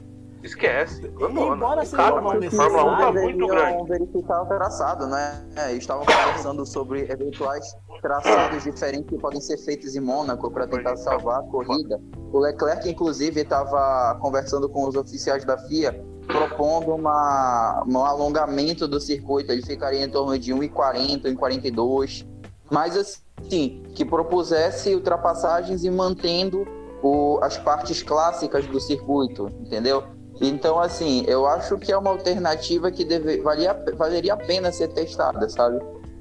Esquece. Abandona. embora Não seja cabe mais. A Fórmula 1 tá necessário, muito grande. verificar o traçado, né? É, estavam conversando sobre eventuais traçados diferentes que podem ser feitos em Mônaco para tentar salvar a corrida. O Leclerc, inclusive, estava conversando com os oficiais da FIA, propondo uma, um alongamento do circuito. Ele ficaria em torno de 1,40, 1,42. Mas, assim, que propusesse ultrapassagens e mantendo o- as partes clássicas do circuito, entendeu? Então, assim, eu acho que é uma alternativa que deve, valia, valeria a pena ser testada, sabe?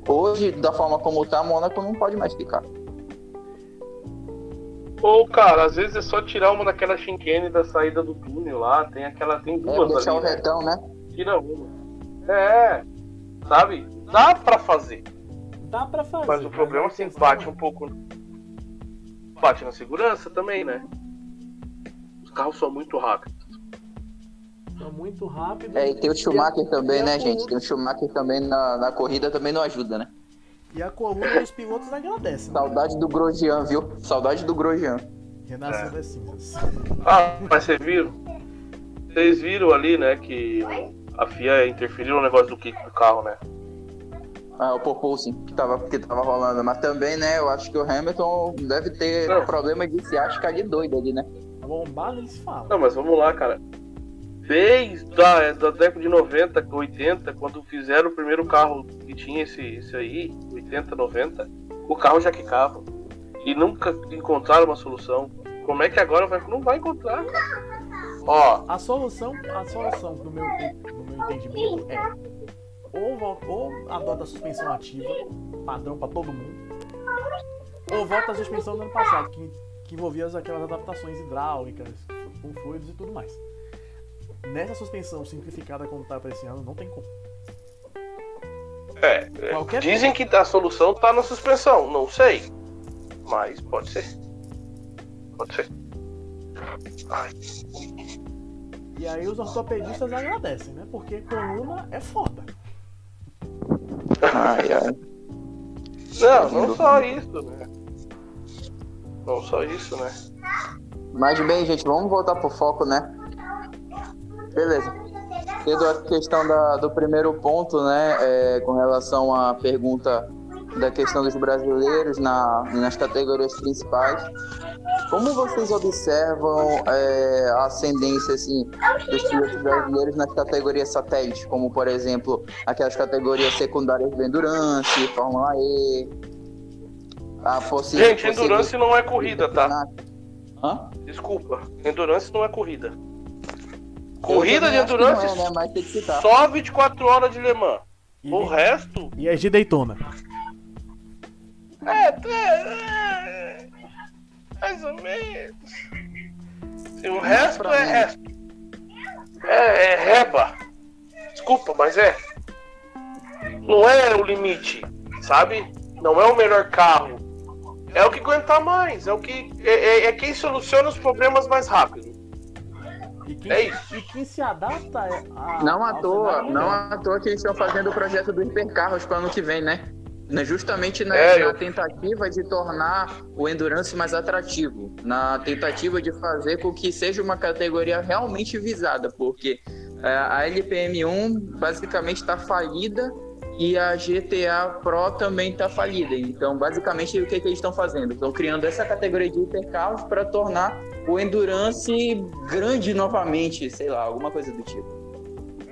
Hoje, da forma como tá, Mônaco não pode mais ficar. Ou, cara, às vezes é só tirar uma daquela chinquene da saída do túnel lá. Tem aquela. Tem É, duas deixar o ali. né? retão, né? Tira uma. É. Sabe? Dá pra fazer. Dá pra fazer. Mas o problema a é que questão- bate um pouco. Bate na segurança também, né? Os carros são muito rápidos. São muito rápido. É, e tem o Schumacher também, e a né, gente? Tem o Schumacher também na, na corrida, também não ajuda, né? E a coluna dos pilotos agradece. né? Saudade do Grosjean, viu? Saudade do Grosjean. Renasceu É. das cinzas. Ah, mas vocês viram? Vocês viram ali, né, que a FIA interferiu no negócio do kick do carro, né? Ah, o Populsin que tava, que tava rolando. Mas também, né, eu acho que o Hamilton deve ter Não. problema de ciática ali doido ali, né? Lombada eles falam. Não, mas vamos lá, cara. Desde a da década de 90, 80, quando fizeram o primeiro carro que tinha esse, esse aí, 80, 90, o carro já quicava. E nunca encontraram uma solução. Como é que agora vai. Não vai encontrar. Ó, A solução, a solução no meu, no meu entendimento é ou, ou adota a suspensão ativa, padrão pra todo mundo, ou volta a suspensão do ano passado, que, que envolvia as- aquelas adaptações hidráulicas, com fluidos e tudo mais. Nessa suspensão simplificada como tá pra esse ano, não tem como. é. Qualquer Dizem que a solução tá na suspensão. Não sei. Mas pode ser. Pode ser. Ai, E aí os ortopedistas agradecem, né? Porque coluna é foda. Ai, ai. Não, não só isso, né? Não só isso, né? Mas bem, gente, vamos voltar pro foco, né? Beleza. Tendo a questão da- do primeiro ponto, né, é, com relação à pergunta da questão dos brasileiros na, nas categorias principais, como vocês observam é, a ascendência assim, dos pilotos brasileiros nas categorias satélites, como por exemplo aquelas categorias secundárias do Endurance, Fórmula E, a possível, Gente, endurance não é corrida, tá? Hã? Desculpa. Endurance não é corrida. Corrida de endurance é, né? Só 24 horas de Le Mans. E, O resto. e as de Daytona. É, é, é, mais ou menos. E o resto é resto. É, é reba. Desculpa, mas é. Não é o limite, sabe? Não é o melhor carro. É o que aguenta mais. É o que. É, é- é quem soluciona os problemas mais rápido. E quem, É isso. e quem se adapta a. Não à toa, não à toa que eles estão fazendo o projeto do hipercarros para ano que vem, né? Né, Justamente na, É, na eu- tentativa de tornar o Endurance mais atrativo, na tentativa de fazer com que seja uma categoria realmente visada, porque é, a LPM1 basicamente está falida e a GTA Pro também está falida. Então, basicamente, o que, que eles estão fazendo? Estão criando essa categoria de hipercarros para tornar o Endurance grande novamente, sei lá, alguma coisa do tipo.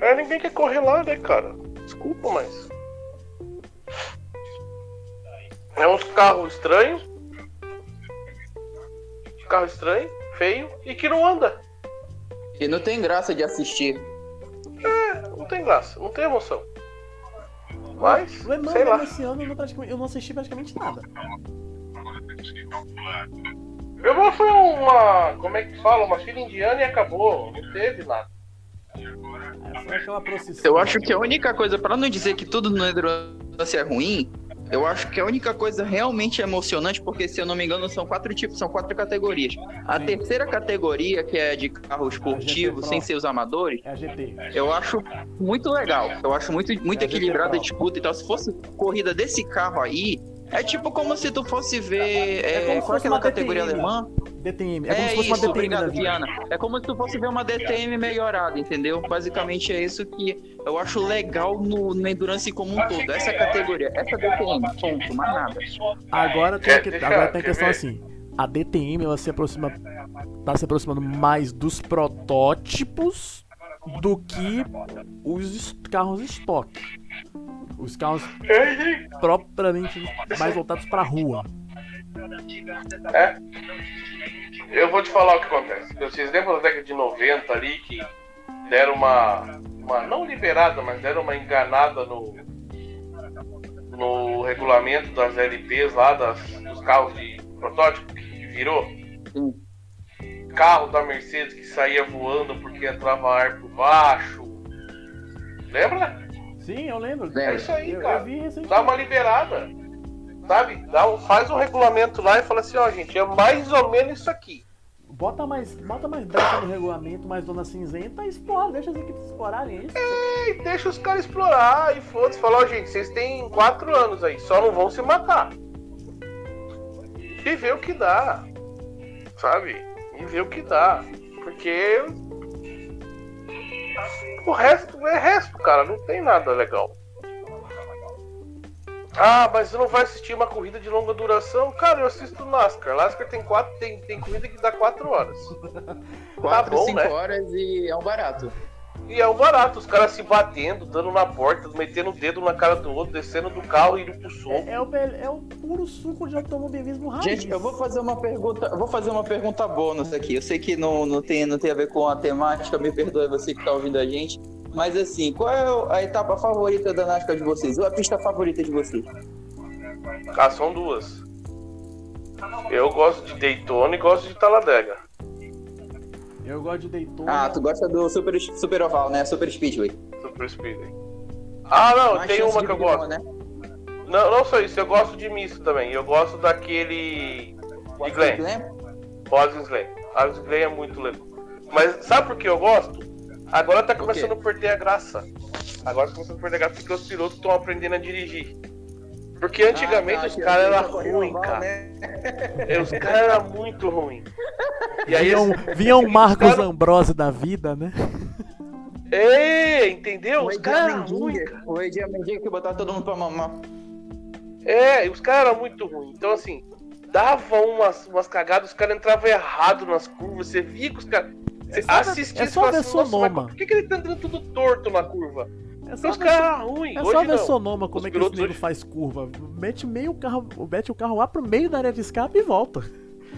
É, ninguém quer correr lá, né, cara? Desculpa, mas. É uns carros estranhos. Carro estranho, feio e que não anda. E não tem graça de assistir. Não tem graça, não tem emoção. Mas, O sei lá. esse ano eu não, praticamente, eu não assisti praticamente nada. Meu irmão foi uma. Como é que fala? Uma filha indiana e acabou. Não teve nada. É. Eu acho que a única coisa, para não dizer que tudo no Endurance é ruim, eu acho que a única coisa realmente emocionante, porque se eu não me engano são quatro tipos, são quatro categorias. A Sim. terceira categoria, que é de carro esportivo, Pro. sem ser os amadores, É a GT. eu acho muito legal. Eu acho muito, muito É a GT equilibrada a disputa e tal. Se fosse corrida desse carro aí, é tipo como se tu fosse ver. É É, qual é aquela uma categoria alemã? DTM. É como É se fosse isso, uma DTM obrigado. Viana. É como se tu fosse ver uma DTM melhorada, entendeu? Basicamente é isso que eu acho legal no, no Endurance como um todo. Essa categoria, essa DTM, ponto, mais nada. Agora tem, a, que- agora tem a questão assim. A DTM ela se aproxima. tá se aproximando mais dos protótipos do que os carros estoque. Os carros propriamente mais voltados pra rua. É. Eu vou te falar o que acontece. Vocês lembram da década de 90 ali que deram uma. uma não liberada, mas deram uma enganada no. no regulamento das LPs lá, das, dos carros de protótipo que virou? Sim. Carro da Mercedes que saía voando porque entrava ar por baixo. Lembra? Sim, eu lembro. É isso aí, eu, cara. Eu. Dá uma liberada. Sabe? Dá um- faz um regulamento lá e fala assim, ó, gente, é mais ou menos isso aqui. Bota mais, bota mais brecha no regulamento, mais dona cinzenta e explora, deixa as equipes explorarem isso. Deixa os caras explorar e foda-se. Fala, ó, gente, vocês têm quatro anos aí, só não vão se matar. E ver o que dá. Sabe? E ver o que dá. Porque. O resto é resto, cara. Não tem nada legal. Ah, mas você não vai assistir uma corrida de longa duração? Cara, eu assisto NASCAR. NASCAR tem, quatro, tem, tem corrida que dá quatro horas. Quatro, bom, cinco né? horas e é um barato. E é um barato, os caras se batendo, dando na porta, metendo o dedo na cara do outro, descendo do carro e indo pro soco. É, é o, é o puro suco de automobilismo raiz. Gente, eu vou fazer uma pergunta, eu vou fazer uma pergunta bônus aqui. Eu sei que não, não, tem, não tem a ver com a temática, me perdoe você que tá ouvindo a gente. Mas assim, qual é a etapa favorita da NASCAR de vocês? Ou a pista favorita de vocês? Ah, são duas. Eu gosto de Daytona e gosto de Talladega. Eu gosto de Daytona. Ah, tu gosta do Super, super Oval, né? Super Speedway. Super Speedway. Ah, não, Mais tem uma que eu gosto. Né? Não, não só isso, eu gosto de misto também. Eu gosto daquele. De Glen. Glenn? Ozzy Glen. Ozzy Glen é muito legal. Mas sabe por que eu gosto? Agora tá começando a perder a graça. Agora tá começando a perder a graça porque os pilotos estão aprendendo a dirigir. Porque antigamente Ah, tá, os caras eram ruins, cara. né? É, Os caras eram muito ruins. E aí vinha, um, um Marcos cara- Ambrose da vida, né? É, entendeu? O Os caras eram ruins, Mendiga, o Edir Mendiga que botava todo mundo pra mamar. É, os caras eram muito ruins. Então, assim, dava umas, umas cagadas, os caras entravam errado nas curvas. Você via que os caras. Ver- assistia é só ver assim, "Nossa, Sonoma." por que, que ele tá andando tudo torto na curva? É só os ruins. é só ver não. Sonoma como Os é que esse nego hoje- faz curva. Mete meio carro, mete o carro lá pro meio da área de escape e volta.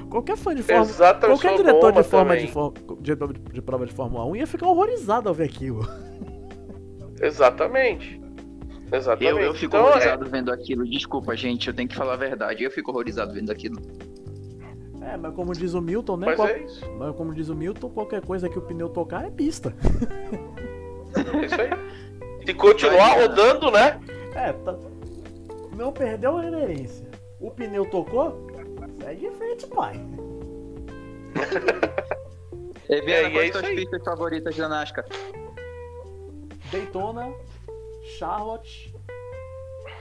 Qualquer fã de Fórmula Exatamente. Qualquer diretor de, forma de, for- diretor de, de prova de Fórmula 1 ia ficar horrorizado ao ver aquilo. Exatamente. Exatamente. Eu, eu fico Então, é- horrorizado vendo aquilo. Desculpa, gente, eu tenho que falar a verdade. Eu fico horrorizado vendo aquilo. É, mas como diz o Milton, né? Mas qual- é isso. mas como diz o Milton, qualquer coisa que o pneu tocar é pista. É isso aí. Se continuar Vai, rodando, né? É, tá... não perdeu a reverência. O pneu tocou, segue em frente, pai. Eviana, e é quais isso suas aí. pistas favoritas da NASCAR? Daytona, Charlotte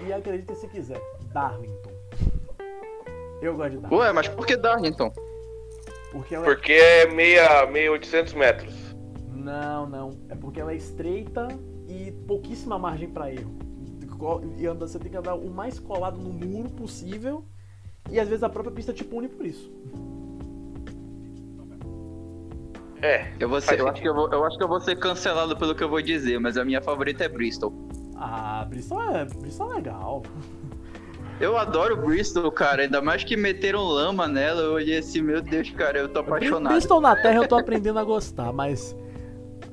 e acredite se quiser, Darlington. Eu gosto de Darlington. Ué, mas por que Darlington? Porque ela Porque é meia, meia 800 metros. Não, não. É porque ela é estreita e pouquíssima margem pra erro. E anda, você tem que andar o mais colado no muro possível. E às vezes a própria pista te pune por isso. É. Eu, vou ser- eu, acho que eu, vou, eu acho que eu vou ser cancelado pelo que eu vou dizer, mas a minha favorita é Bristol. Ah, Bristol é, Bristol é legal. Eu adoro Bristol, cara. Ainda mais que meteram lama nela. Eu olhei assim, meu Deus, cara, eu tô apaixonado. Bristol na Terra eu tô aprendendo a gostar, mas.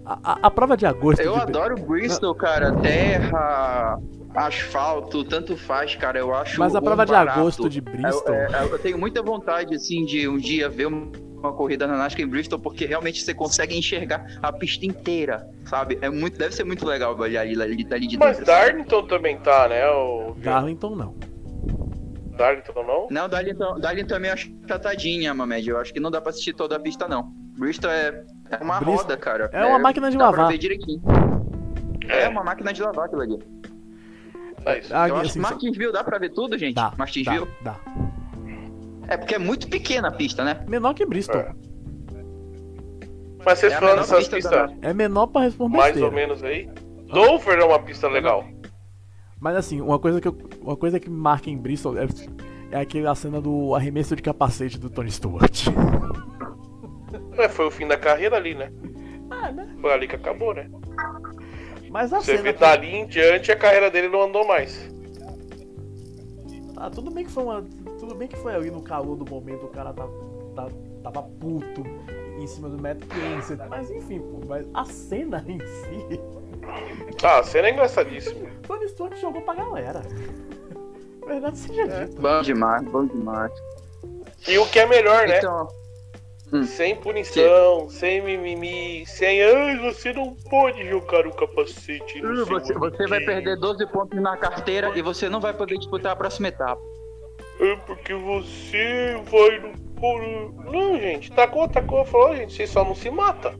A, a- a prova de agosto. Eu de... adoro Bristol, cara. Terra, asfalto, tanto faz, cara. Eu acho. Mas a um prova de barato. agosto de Bristol. Eu, é, eu tenho muita vontade, assim, de um dia ver uma uma corrida na NASCAR em Bristol, porque realmente você consegue enxergar a pista inteira, sabe? É muito, deve ser muito legal olhar ali, ali, ali de Mas dentro. sabe? Darlington também tá, né? O... Darlington não. Darlington não? Não, Darlington, Darlington é meio achatadinha, Mamed. Eu acho que não dá pra assistir toda a pista, não. Bristol é, é uma Bristol- roda, cara. é uma máquina de lavar. ver direitinho. É uma máquina de lavar aquilo ali. É isso. Ah, Eu acho assim, Martinsville dá pra ver tudo, gente? Dá, Martinsville? dá, dá. É porque é muito pequena a pista, né? Menor que Bristol. É. Mas vocês É falando pista pistas da- É menor pra responder mais ou menos aí. Dover é uma pista legal. Mas assim, uma coisa que, eu- uma coisa que me marca em Bristol é, é aquela cena do arremesso de capacete do Tony Stewart. É, foi o fim da carreira ali, né? Ah, né? Foi ali que acabou, né? Mas a Você cena. vê dali em diante a carreira dele não andou mais. Ah, tudo bem que foi uma. Tudo bem que foi ali no calor do momento, o cara tá, tá- tava puto em cima do Matt Kenseth. Mas enfim, pô, mas a cena em si. Ah, a cena é engraçadíssima. Tony Stewart jogou pra galera. Verdade seja É. dita. Bom demais, bom demais. E o que é melhor, né? Então, Hum. Sem punição, sem mimimi, sem. Ai, você não pode jogar o capacete. no Uh, Você, você vai tempo." perder 12 pontos na carteira e você não vai poder disputar a próxima etapa. É porque você vai no. por- Não, gente, tacou, tacou, falou, gente, vocês só não se matam.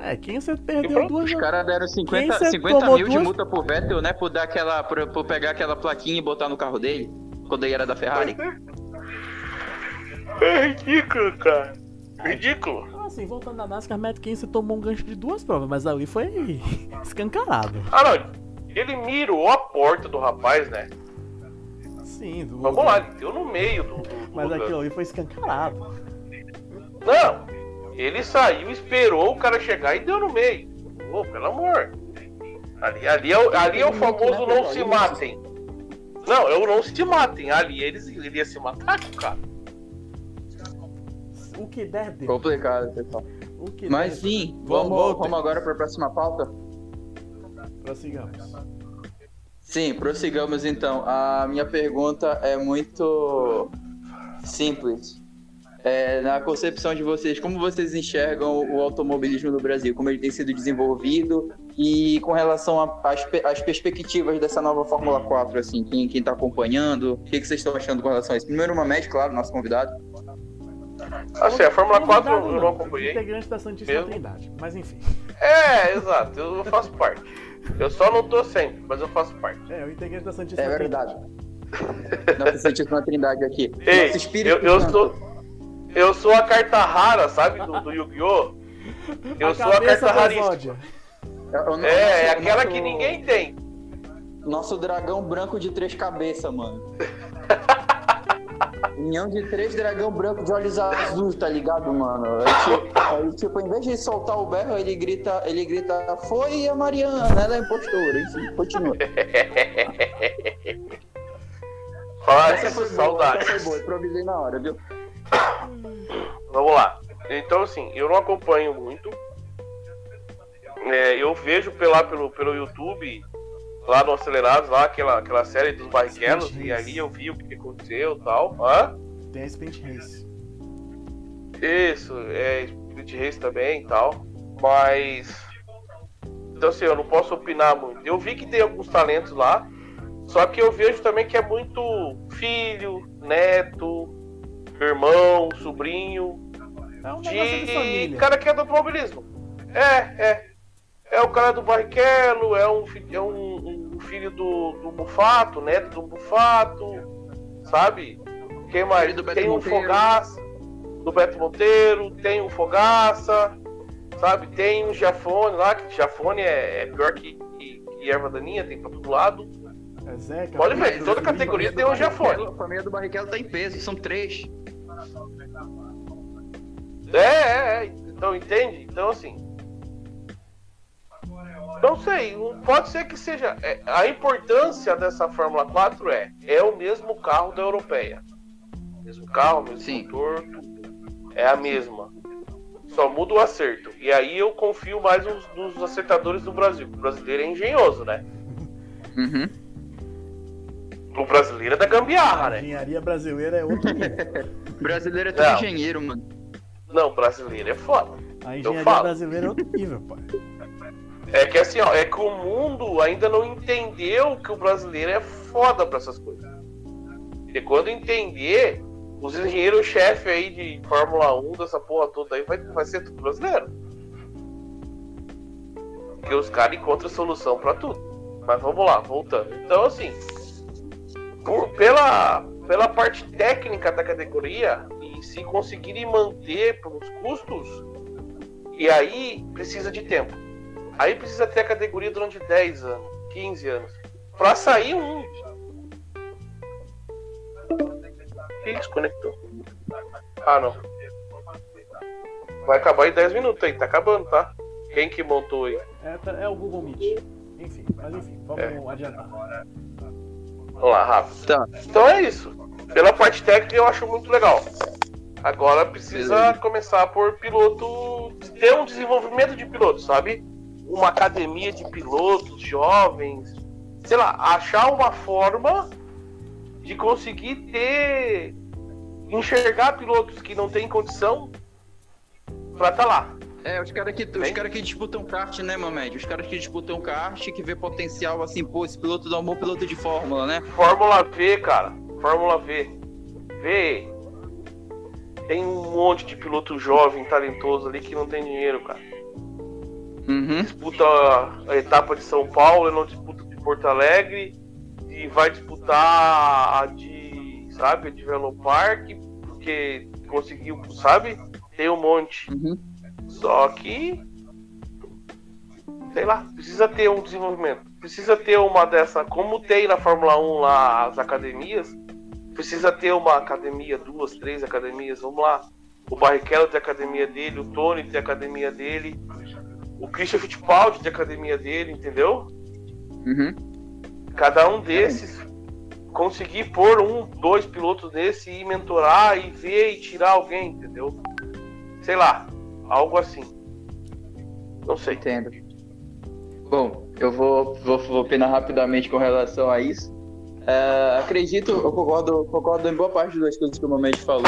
É, quem você perdeu pronto, duas Os caras deram 50, você 50 tomou mil de duas- multa pro Vettel, né? Por, dar aquela, por, por pegar aquela plaquinha e botar no carro dele, quando ele era da Ferrari. É ridículo, cara. Ridículo. Então, assim, voltando na NASCAR, Matt Kenseth tomou um gancho de duas provas, mas ali foi escancarado. Ah, não. Ele mirou a porta do rapaz, né? Sim, do Vamos lá, ele deu no meio do. do- do Mas lugar. aquilo ali foi escancarado. Não, ele saiu, esperou o cara chegar e deu no meio. Ô, pelo amor. Ali, ali, é, o- ali é o famoso não se matem. Não, é o não se matem. Ali eles ele ia se matar com o cara. O que der, deu. Complicado, pessoal. O que Mas der, sim, Vamos, vamos, vamos agora para a próxima pauta? Prossigamos. Sim, prossigamos então. A minha pergunta é muito simples. É, na concepção de vocês, como vocês enxergam o automobilismo no Brasil? Como ele tem sido desenvolvido? E com relação às, pe- às perspectivas dessa nova Fórmula 4, assim, quem, quem tá acompanhando, o que, que vocês estão achando com relação a isso? Primeiro, uma média, claro, nosso convidado. Assim, a Fórmula 4 eu Convidado eu não acompanhei. Integrante da Santíssima Mesmo? Trindade. Mas enfim. É, exato, eu faço parte. Eu só não tô sempre, mas eu faço parte. É, o integrante da Santíssima É Trindade. verdade. Nossa Santíssima Trindade aqui. Ei, Nosso espírito eu, eu sou. Eu sou a carta rara, sabe, do, do Yu-Gi-Oh! Eu sou a carta raríssima. É, É, é aquela nosso- que ninguém tem. Nosso dragão branco de três cabeças, mano. União de três dragão branco de olhos azuis, tá ligado, mano? Aí, tipo, aí, tipo, em vez de soltar o berro, ele grita, ele grita, foi a Mariana, ela é impostora. Enfim, continua. Falar Essa foi boa, saudade. essa foi boa, improvisei na hora, viu? Vamos lá. Então, assim, eu não acompanho muito. É, eu vejo pela, pelo, pelo YouTube, lá no Acelerados, lá aquela, aquela série dos Barrichellos, e ali eu vi o que aconteceu e tal. Hã? Tem a Sprint Race. Isso, é Split Race também e tal. Mas. Então assim, eu não posso opinar muito. Eu vi que tem alguns talentos lá. Só que eu vejo também que é muito filho, neto, irmão, sobrinho. É um de De família. cara que é do automobilismo. É, é. É o cara do Barrichello, é um, é um, um filho do, do Bufato, neto do Bufato, sabe? Quem mais? Tem um Monteiro. Fogaça, do Beto Monteiro, tem um Fogaça, sabe? Tem um Jafone lá, que Jafone é, é pior que, que, que erva daninha, tem pra todo lado. É Zeca. Pode ver, toda categoria tem um Jafone. A família do Barrichello tá em peso, são três. É, é, é. Então, entende? Então, assim. Não sei, pode ser que seja. é, a importância dessa Fórmula 4 é: é o mesmo carro da europeia. Mesmo carro, mesmo Sim. motor. É a mesma. Só muda o acerto. E aí eu confio mais nos, nos acertadores do Brasil. O brasileiro é engenhoso, né? Uhum. O brasileiro é da gambiarra, A né? engenharia brasileira é outro nível. Brasileiro é Não. engenheiro, mano. Não, brasileiro é foda. A engenharia brasileira é outro nível, pai. É que assim, ó, é que o mundo ainda não entendeu que o brasileiro é foda pra essas coisas. E quando entender, os engenheiros-chefe aí de Fórmula 1, dessa porra toda aí, vai, vai ser tudo brasileiro. Porque os caras encontram solução pra tudo. Mas vamos lá, voltando. Então, assim, por- pela, pela parte técnica da categoria, e se conseguirem manter pelos custos, e aí precisa de tempo. Aí precisa ter a categoria durante 10 anos, 15 anos. Pra sair um. Ih, desconectou. Ah, não. Vai acabar em 10 minutos aí, tá acabando, tá? Quem que montou aí? É, tá- é o Google Meet. Enfim, mas enfim, vamos É. adiantar. Vamos lá, rápido. Tá. Então é isso. Pela parte técnica eu acho muito legal. Agora precisa Beleza. começar por piloto. ter um desenvolvimento de pilotos, sabe? Uma academia de pilotos jovens. Sei lá, achar uma forma de conseguir ter. enxergar pilotos que não têm condição pra tá lá. É, os caras que, os cara que disputam kart, né, Mamed? Os caras que disputam kart, que vê potencial, assim, pô, esse piloto dá um bom piloto de fórmula, né? Fórmula V, cara. Fórmula V. V. Tem um monte de piloto jovem, talentoso ali que não tem dinheiro, cara. Uhum. Disputa a etapa de São Paulo, não disputa de Porto Alegre e vai disputar a de, sabe, a de Velo porque conseguiu, sabe? Tem um monte. Uhum. Só que, sei lá, precisa ter um desenvolvimento. Precisa ter uma dessa, como tem na Fórmula 1 lá as academias, precisa ter uma academia, duas, três academias, vamos lá. O Barrichello tem a academia dele, o Tony tem a academia dele, o Christian Fittipaldi a academia dele, entendeu? Uhum. Cada um desses conseguir pôr um, dois pilotos desse e mentorar e ver e tirar alguém, entendeu? Sei lá, algo assim. Não sei. Entendo. Bom, eu vou, vou, vou opinar rapidamente com relação a isso. É, acredito, eu concordo, concordo em boa parte das coisas que o Mamed falou,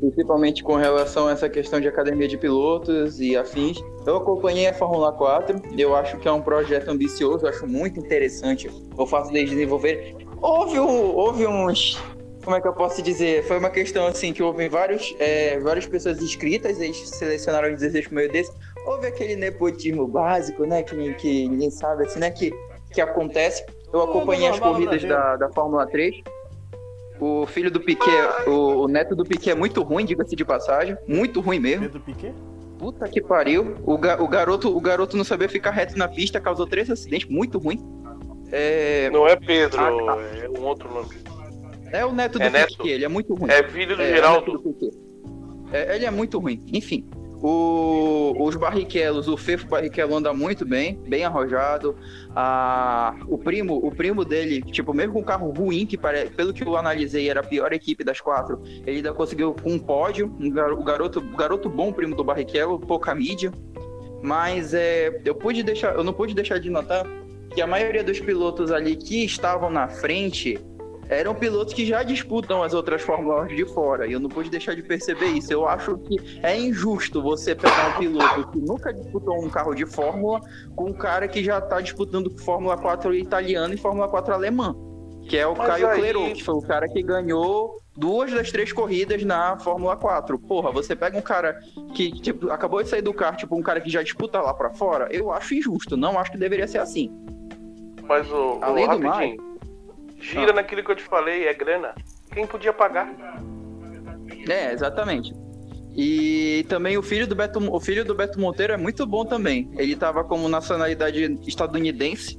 principalmente com relação a essa questão de academia de pilotos e afins. Eu acompanhei a Fórmula 4, eu acho que é um projeto ambicioso, eu acho muito interessante o fato deles desenvolver. Houve, um- houve uns. Como é que eu posso dizer? Foi uma questão assim que houve vários, é, várias pessoas inscritas, eles selecionaram 16 por meio desse. Houve aquele nepotismo básico, né? Que, que ninguém sabe, assim, né? Que, que acontece. Eu acompanhei as corridas da, da Fórmula 3. O filho do Piquet, o, o neto do Piquet é muito ruim, diga-se de passagem. Muito ruim mesmo. Pedro Piquet? Puta que pariu. O, ga- o garoto, o garoto não sabia ficar reto na pista, causou três acidentes, muito ruim. É, Não é Pedro, Ah, tá. é um outro nome. é o neto do É neto? Piquet, ele é muito ruim. É filho do É, Geraldo. é neto do. É, ele é muito ruim. Enfim, o- os Barrichellos, o Fefo Barrichello anda muito bem, bem arrojado. Ah, o primo, o primo dele, tipo, mesmo com um carro ruim, que pare... pelo que eu analisei era a pior equipe das quatro, ele ainda conseguiu um pódio. O garoto, garoto bom, primo do Barrichello, pouca mídia. Mas é, eu pude deixar, eu não pude deixar de notar que a maioria dos pilotos ali que estavam na frente eram pilotos que já disputam as outras fórmulas de fora. E eu não pude deixar de perceber isso. Eu acho que é injusto você pegar um piloto que nunca disputou um carro de fórmula com um cara que já está disputando Fórmula 4 italiana e Fórmula 4 alemã. Que é o Mas Caio aí- Clerot, que foi o cara que ganhou duas das três corridas na Fórmula 4. Porra, você pega um cara que tipo, acabou de sair do kart, tipo, um cara que já disputa lá pra fora, eu acho injusto. Não acho que deveria ser assim. Mas o, Além do rapidinho. Gira naquilo que eu te falei, é grana. Quem podia pagar? É, exatamente. E também o filho do Beto, o filho do Beto Monteiro é muito bom também. Ele tava como nacionalidade estadunidense.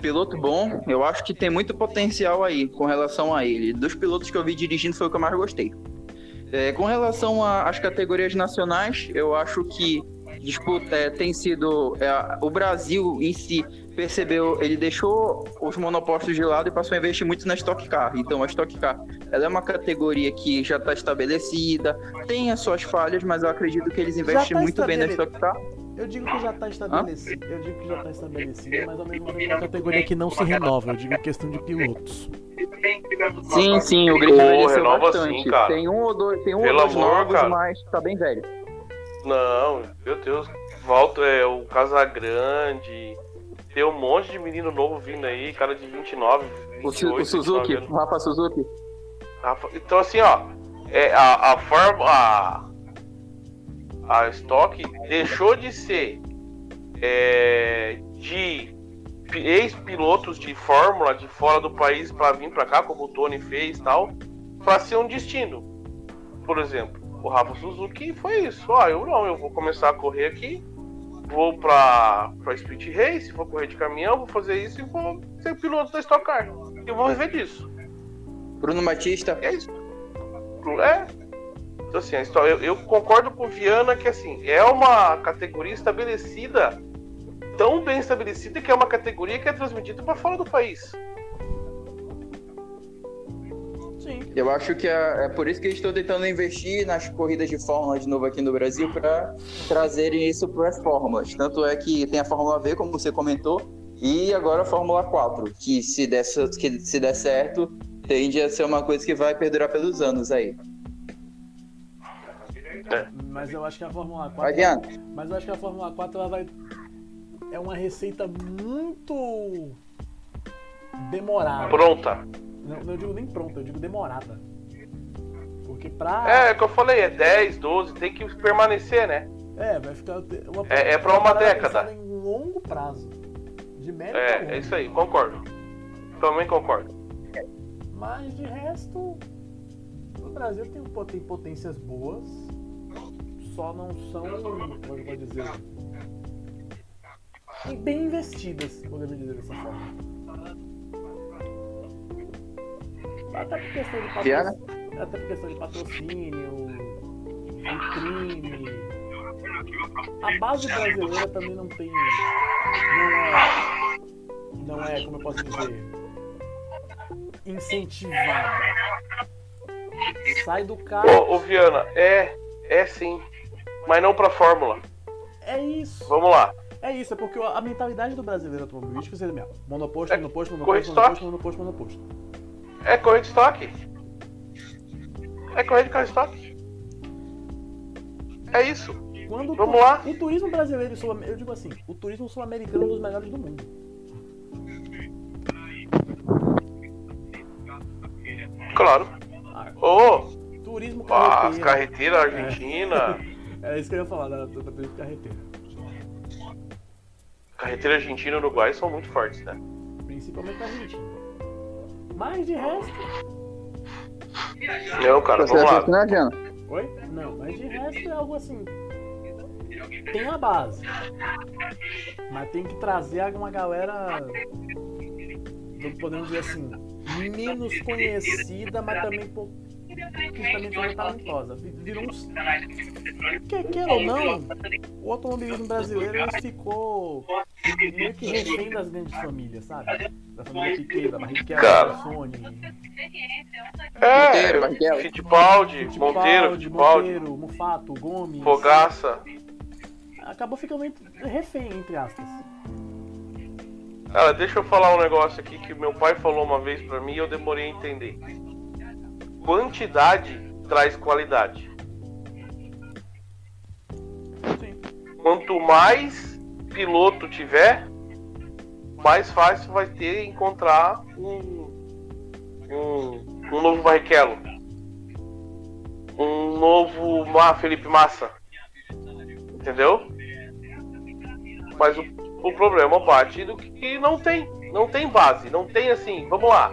Piloto bom, eu acho que tem muito potencial aí com relação a ele. Dos pilotos que eu vi dirigindo foi o que eu mais gostei. É, com relação às categorias nacionais, eu acho que disputa é, tem sido é, o Brasil em si percebeu, ele deixou os monopostos de lado e passou a investir muito na Stock Car. Então a Stock Car, ela é uma categoria que já está estabelecida, tem as suas falhas, mas eu acredito que eles investem tá muito bem na Stock Car. Eu digo que já tá estabelecido. Eu digo que já tá estabelecido, mas ao mesmo tempo é uma categoria que não se renova. Eu digo em questão de pilotos. Sim, sim, o Pô, envelheceu renova bastante. sim, cara. tem um ou dois, tem um Pelo ou dois amor, novos, cara. mas tá bem velho. Não, meu Deus. Volta é o Casagrande. Tem um monte de menino novo vindo aí, cara de 29, 28, O, o Suzuki, 29 anos. o Rafa Suzuki. Então assim, ó, é, a, a forma. A, a Stock deixou de ser é, de pi- ex-pilotos de Fórmula de fora do país para vir para cá, como o Tony fez e tal, para ser um destino. Por exemplo, o Rafa Suzuki foi isso. Ó, eu não, eu vou começar a correr aqui, vou para para Speed Race, vou correr de caminhão, vou fazer isso e vou ser piloto da Stock Car. E vou viver disso. Bruno Batista. É isso. É. Então, assim, a história, eu, eu concordo com o Viana que assim, é uma categoria estabelecida, tão bem estabelecida que é uma categoria que é transmitida para fora do país. Sim. Eu acho que é, é por isso que eles estão tentando investir nas corridas de Fórmula de novo aqui no Brasil para trazerem isso para as fórmulas. Tanto é que tem a Fórmula V, como você comentou, e agora a Fórmula 4, que se der, que se der certo, tende a ser uma coisa que vai perdurar pelos anos aí. É. Mas eu acho que a Fórmula 4. Vai, Diana. Mas eu acho que a Fórmula 4 ela vai. É uma receita muito. Demorada. Pronta. Não, não digo nem pronta, eu digo demorada. Porque pra. É, é o que eu falei, é 10, 12, tem que permanecer, né? É, vai ficar. Uma, É- é pra uma década. Em longo prazo. De médio É, longo. é isso aí, concordo. Também concordo. Mas de resto. O Brasil tem, tem potências boas. Só não são. Como é eu vou dizer? Bem investidas, poderia dizer dessa forma. Até por questão de patrocínio. Até por questão de patrocínio, vitrine. A base brasileira também não tem. Não é. Não é, como eu posso dizer. Incentivada. Sai do carro. Ô, ô Viana, é, é sim. Mas não pra Fórmula. É isso. Vamos lá. É isso, é porque a mentalidade do brasileiro automobilístico seria mesmo. Monoposto, É, monoposto, corrida monoposto, de monoposto, monoposto, monoposto. É corrida de estoque. É corrida de carro de estoque. É isso. Quando Vamos tu- lá. O turismo brasileiro e eu digo assim, o turismo sul-americano é um dos melhores do mundo. Claro. Ah, Ô, turismo ah, as carreteiro. carreteiras argentina. É isso que eu ia falar da, da turismo carreteiro. Carreteira argentina e uruguai são muito fortes, né? Principalmente na Argentina. Mas de resto. Não, cara, Você vamos lá. né, Diana? Oi? Não, mas de resto é algo assim. Tem a base. Mas tem que trazer uma galera. Podemos dizer assim. Menos conhecida, mas também pouco. Que também seja talentosa. Vi- Virou uns. Quer queira ou não, o automobilismo brasileiro ficou meio que refém das grandes famílias, sabe? Da família Piquet, da Barrichello, Cara. da Sony. É, Monteiro. Fittipaldi, Monteiro, Fittipaldi, Monteiro, Mufato, Gomes. Fogaça. Acabou ficando refém, entre aspas. Cara, deixa eu falar um negócio aqui que meu pai falou uma vez pra mim e eu demorei a entender. Quantidade traz qualidade. Sim. Quanto mais piloto tiver, mais fácil vai ter encontrar um, um, um novo Barrichello. Um novo Felipe Massa. Entendeu? Mas o, o problema bate do que não tem. Não tem base. Não tem assim. Vamos lá.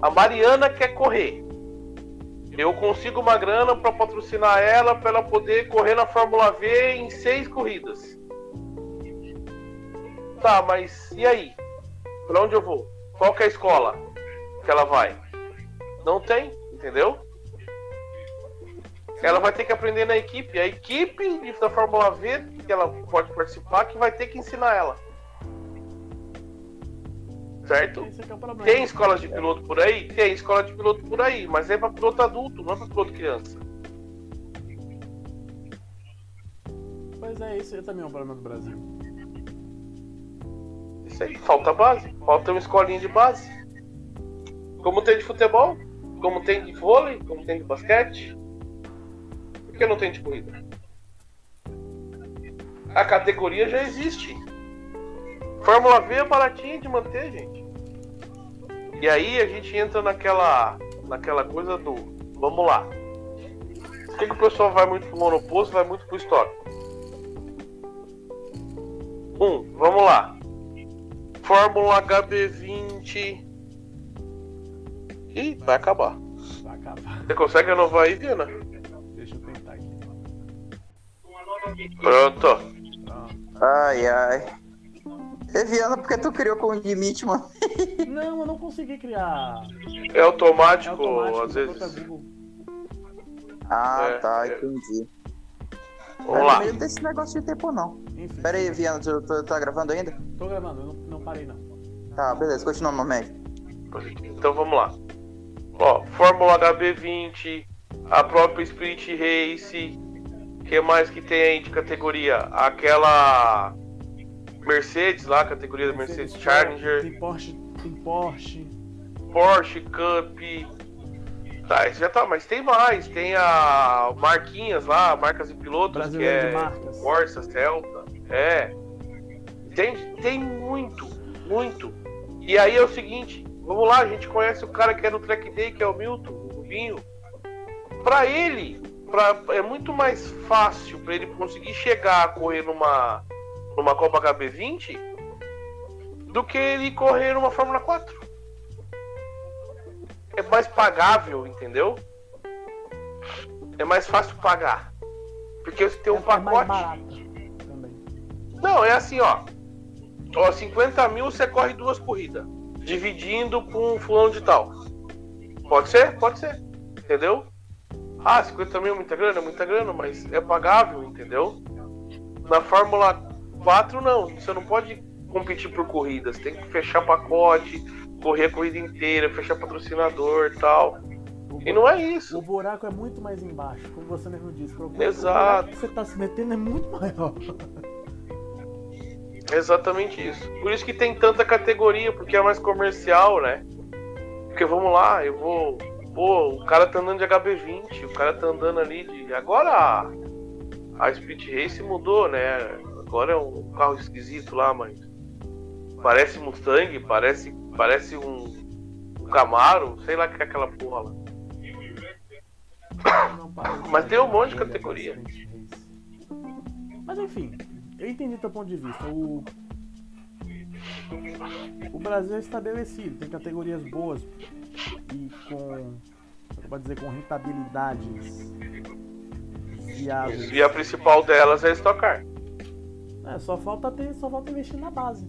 A Mariana quer correr. Eu consigo uma grana para patrocinar ela para ela poder correr na Fórmula V em seis corridas. Tá, mas e aí? Pra onde eu vou? Qual é a escola que ela vai? Não tem, entendeu? Ela vai ter que aprender na equipe. A equipe da Fórmula V que ela pode participar que vai ter que ensinar ela. Certo? É. Tem escolas de piloto por aí? Tem escola de piloto por aí, mas é pra piloto adulto, não é pra piloto criança. Pois é, isso aí também é um problema do Brasil. Isso aí, falta base. Falta uma escolinha de base. Como tem de futebol, como tem de vôlei, como tem de basquete. Por que não tem de corrida? A categoria já existe. Fórmula V é baratinha de manter, gente. E aí a gente entra naquela, naquela coisa do. Vamos lá. Por que, que o pessoal vai muito pro monoposto vai muito pro estoque? Um, vamos lá. Fórmula HB20. Ih, vai acabar. Vai acabar. Você consegue renovar aí, Viana? Deixa eu tentar aqui. Pronto. Pronto. Ai, ai. E Viana, por que tu criou com o limite, mano? Não, eu não consegui criar. É automático, É automático, às vezes. Ah, É, tá, é. entendi. Vamos lá. Não desse negócio de tempo, não. Enfim. Pera aí, Viana, tu, tu tá gravando ainda? Tô gravando, eu não, não parei não. Tá, beleza, continua, momento. Então vamos lá. Ó, Fórmula HB20, a própria Spirit Race. O que mais que tem aí de categoria? Aquela Mercedes lá, categoria da Mercedes Challenger, Tem Porsche, tem Porsche. Porsche Cup, Tá, já tá, mas tem mais. Tem a Marquinhas lá, Marcas e Pilotos, Brasileiro que é marcas. Corsa, Celta. É. Tem, tem muito, muito. E aí é o seguinte, vamos lá, a gente conhece o cara que é no Track Day, que é o Milton, o Rubinho. Pra ele, pra, é muito mais fácil pra ele conseguir chegar a correr numa, numa Copa HB20 do que ele correr numa Fórmula 4. É mais pagável, entendeu? É mais fácil pagar. Porque você tem um é, pacote. Não, é assim, ó. Ó, 50 mil você corre duas corridas. Dividindo com fulano de tal. Pode ser? Pode ser. Entendeu? Ah, 50 mil é muita grana? É muita grana, mas é pagável, entendeu? Na Fórmula 4, não. Você não pode competir por corridas. Tem que fechar pacote, correr a corrida inteira, fechar patrocinador e tal. O E não é isso. O buraco é muito mais embaixo, como você mesmo disse. O Exato. buraco que você tá se metendo é muito maior. Exatamente isso. Por isso que tem tanta categoria, porque é mais comercial, né? Porque vamos lá, eu vou. Pô, o cara tá andando de HB20, o cara tá andando ali de. Agora a, a Speed Race mudou, né? Agora é um carro esquisito lá, mas. Parece Mustang, parece, parece um, um Camaro, sei lá o que é aquela porra lá. Mas tem um monte de categoria. Mas enfim, eu entendi teu ponto de vista. O, o Brasil é estabelecido, tem categorias boas e com, pode dizer, com rentabilidades viáveis. E a principal delas é a Stock Car. É, só falta ter, só falta investir na base.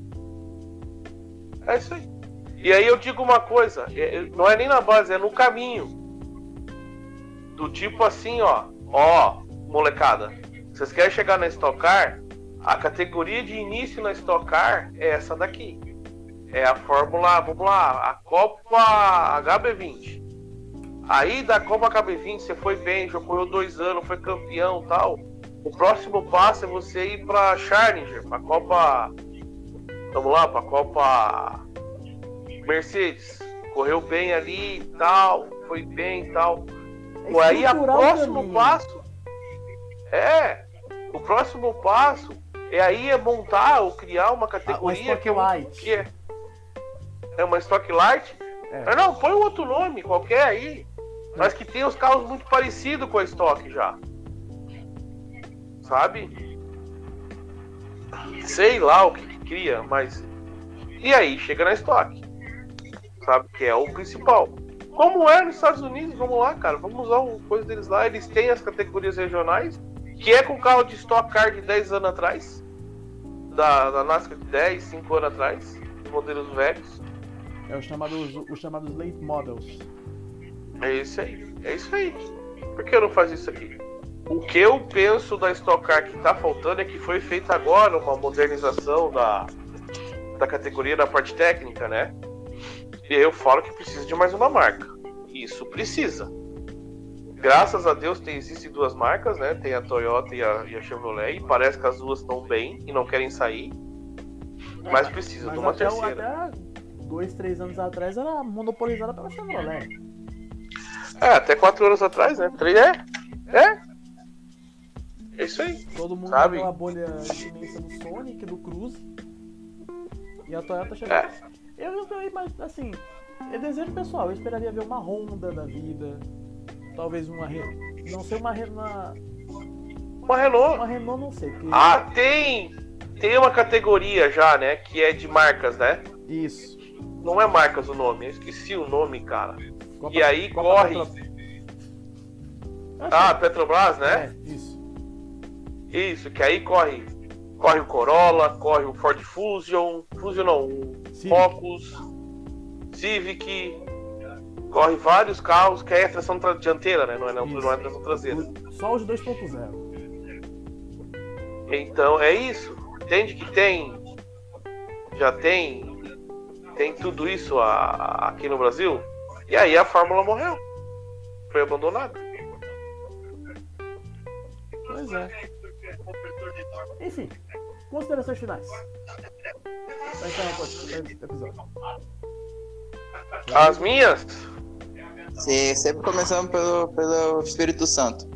É isso aí. E aí eu digo uma coisa, é- é- não é nem na base, é no caminho. Do tipo assim, ó, ó, molecada, vocês querem chegar na Stock Car? A categoria de início na Stock Car é essa daqui. É a Fórmula, vamos lá, a Copa HB20. Aí da Copa HB20 você foi bem, já correu dois anos, foi campeão tal. O próximo passo é você ir pra Challenger, pra Copa. Vamos lá, pra Copa Mercedes. Correu bem ali e tal, foi bem e tal. É aí o próximo passo é o próximo passo é aí é montar ou criar uma Ah, categoria Stock que é, um- Light. que é é uma Stock Light. É. Ah, não, põe um outro nome qualquer aí, mas que tem os carros muito parecidos com a Stock já, sabe? Sei lá o que cria, mas e aí chega na Stock, sabe? Que é o principal. Como é nos Estados Unidos, vamos lá, cara, vamos usar o coisa deles lá. Eles têm as categorias regionais, que é com carro de Stock Car de 10 anos atrás, da, da NASCAR de 10, 5 anos atrás, modelos velhos. É os chamados, os chamados late models. É isso aí, é isso aí. Por que eu não faço isso aqui? O que eu penso da Stock Car que tá faltando é que foi feita agora uma modernização da, da categoria da parte técnica, né? E aí eu falo que precisa de mais uma marca. Isso precisa. Graças a Deus tem, existem duas marcas, né? Tem a Toyota e a, e a Chevrolet, e parece que as duas estão bem e não querem sair. Mas precisa Mas de uma até, terceira. até dois, três anos atrás era monopolizada pela Chevrolet. É, até quatro anos atrás, né? Três, é? É? É isso aí. Todo mundo Sabe? pegou a bolha imensa do Sonic, do Cruze. E a Toyota chegou. É. Eu, eu, mas assim, é desejo pessoal. Eu esperaria ver uma Honda da vida. Talvez uma. Não sei uma Renault. Uma Renault. Uma Renault não sei. Porque... Ah, tem! Tem uma categoria já, né? Que é de marcas, né? Isso. Não é marcas o nome, eu esqueci o nome, cara. Copa- E aí Copa corre. Petro- Ah, Petrobras, né? É, isso. Isso, que aí corre. Corre o Corolla, corre o Ford Fusion, Fusion não, o Civic. Focus, Civic, corre vários carros, que aí é tração tra- dianteira, né? Não é, não, Isso. não é tração traseira. Só os 2.0. Então é isso. Entende que tem. Já tem. Tem tudo isso a- aqui no Brasil. E aí a Fórmula morreu. Foi abandonada. Pois é. Enfim, considerações finais. Episódio. As minhas. Se- sempre começando pelo, pelo Espírito Santo.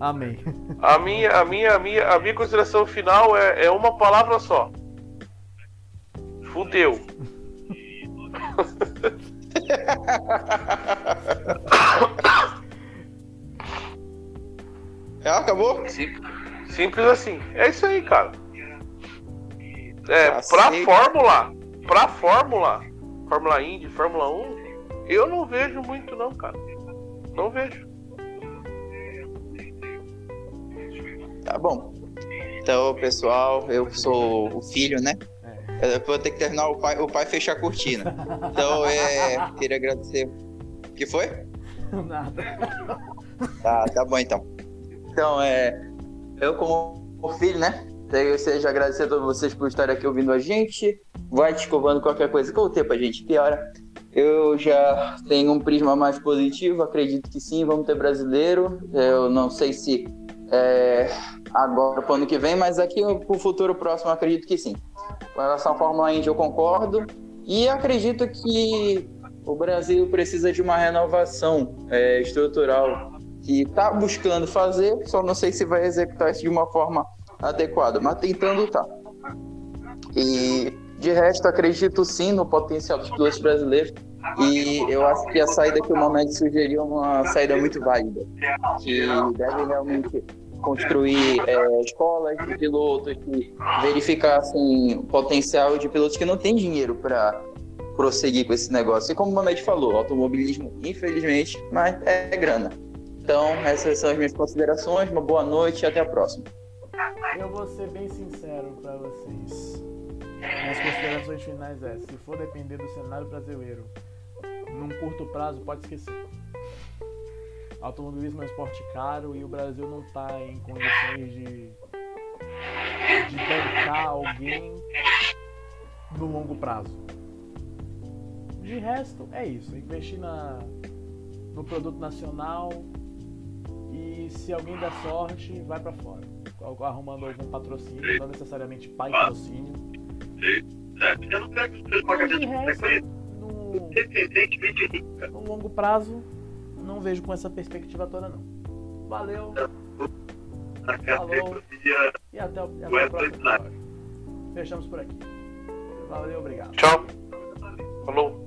Amém. A minha, a minha, a minha, a minha consideração final é, é uma palavra só. Fudeu. É, acabou? Sim- Simples assim. É isso aí, cara. É, Cacete. pra Fórmula, pra Fórmula, Fórmula Indy, Fórmula 1, eu não vejo muito não, cara. Não vejo. Tá bom. Então, pessoal, eu sou o filho, né? É. Eu vou ter que terminar o pai, o pai fechar a cortina. Então, é, queria agradecer. O que foi? Nada. Tá, tá bom então. Então, é. Eu, como o filho, né? Eu desejo agradecer a todos vocês por estarem aqui ouvindo a gente. Vai descovando qualquer coisa que o tempo a gente piora. Eu já tenho um prisma mais positivo, acredito que sim, vamos ter brasileiro. Eu não sei se é, agora pro ano que vem, mas aqui pro futuro próximo acredito que sim. Com relação à Fórmula Indy eu concordo. E acredito que o Brasil precisa de uma renovação é, estrutural que está buscando fazer, só não sei se vai executar isso de uma forma adequada, mas tentando tá. E de resto, acredito sim no potencial dos pilotos brasileiros. E eu acho que a saída que o Mohamed sugeriu é uma saída muito válida. Que deve realmente construir é, escolas de pilotos, e verificar assim, o potencial de pilotos que não têm dinheiro para prosseguir com esse negócio. E como o Mohamed falou, automobilismo, infelizmente, mas é grana. Então, essas são as minhas considerações. Uma boa noite e até a próxima. Eu vou ser bem sincero pra vocês. Minhas considerações finais é, se for depender do cenário brasileiro, num curto prazo, pode esquecer. Automobilismo é um esporte caro e o Brasil não tá em condições de, de bancar alguém no longo prazo. De resto, é isso. Investir na, no produto nacional e se alguém der sorte, vai para fora. Arrumando algum patrocínio, não necessariamente pai patrocínio. Eu não no, no longo prazo, não vejo com essa perspectiva toda, não. Valeu. Falou. E até o, até o próximo. Fechamos por aqui. Valeu, obrigado. Tchau. Falou.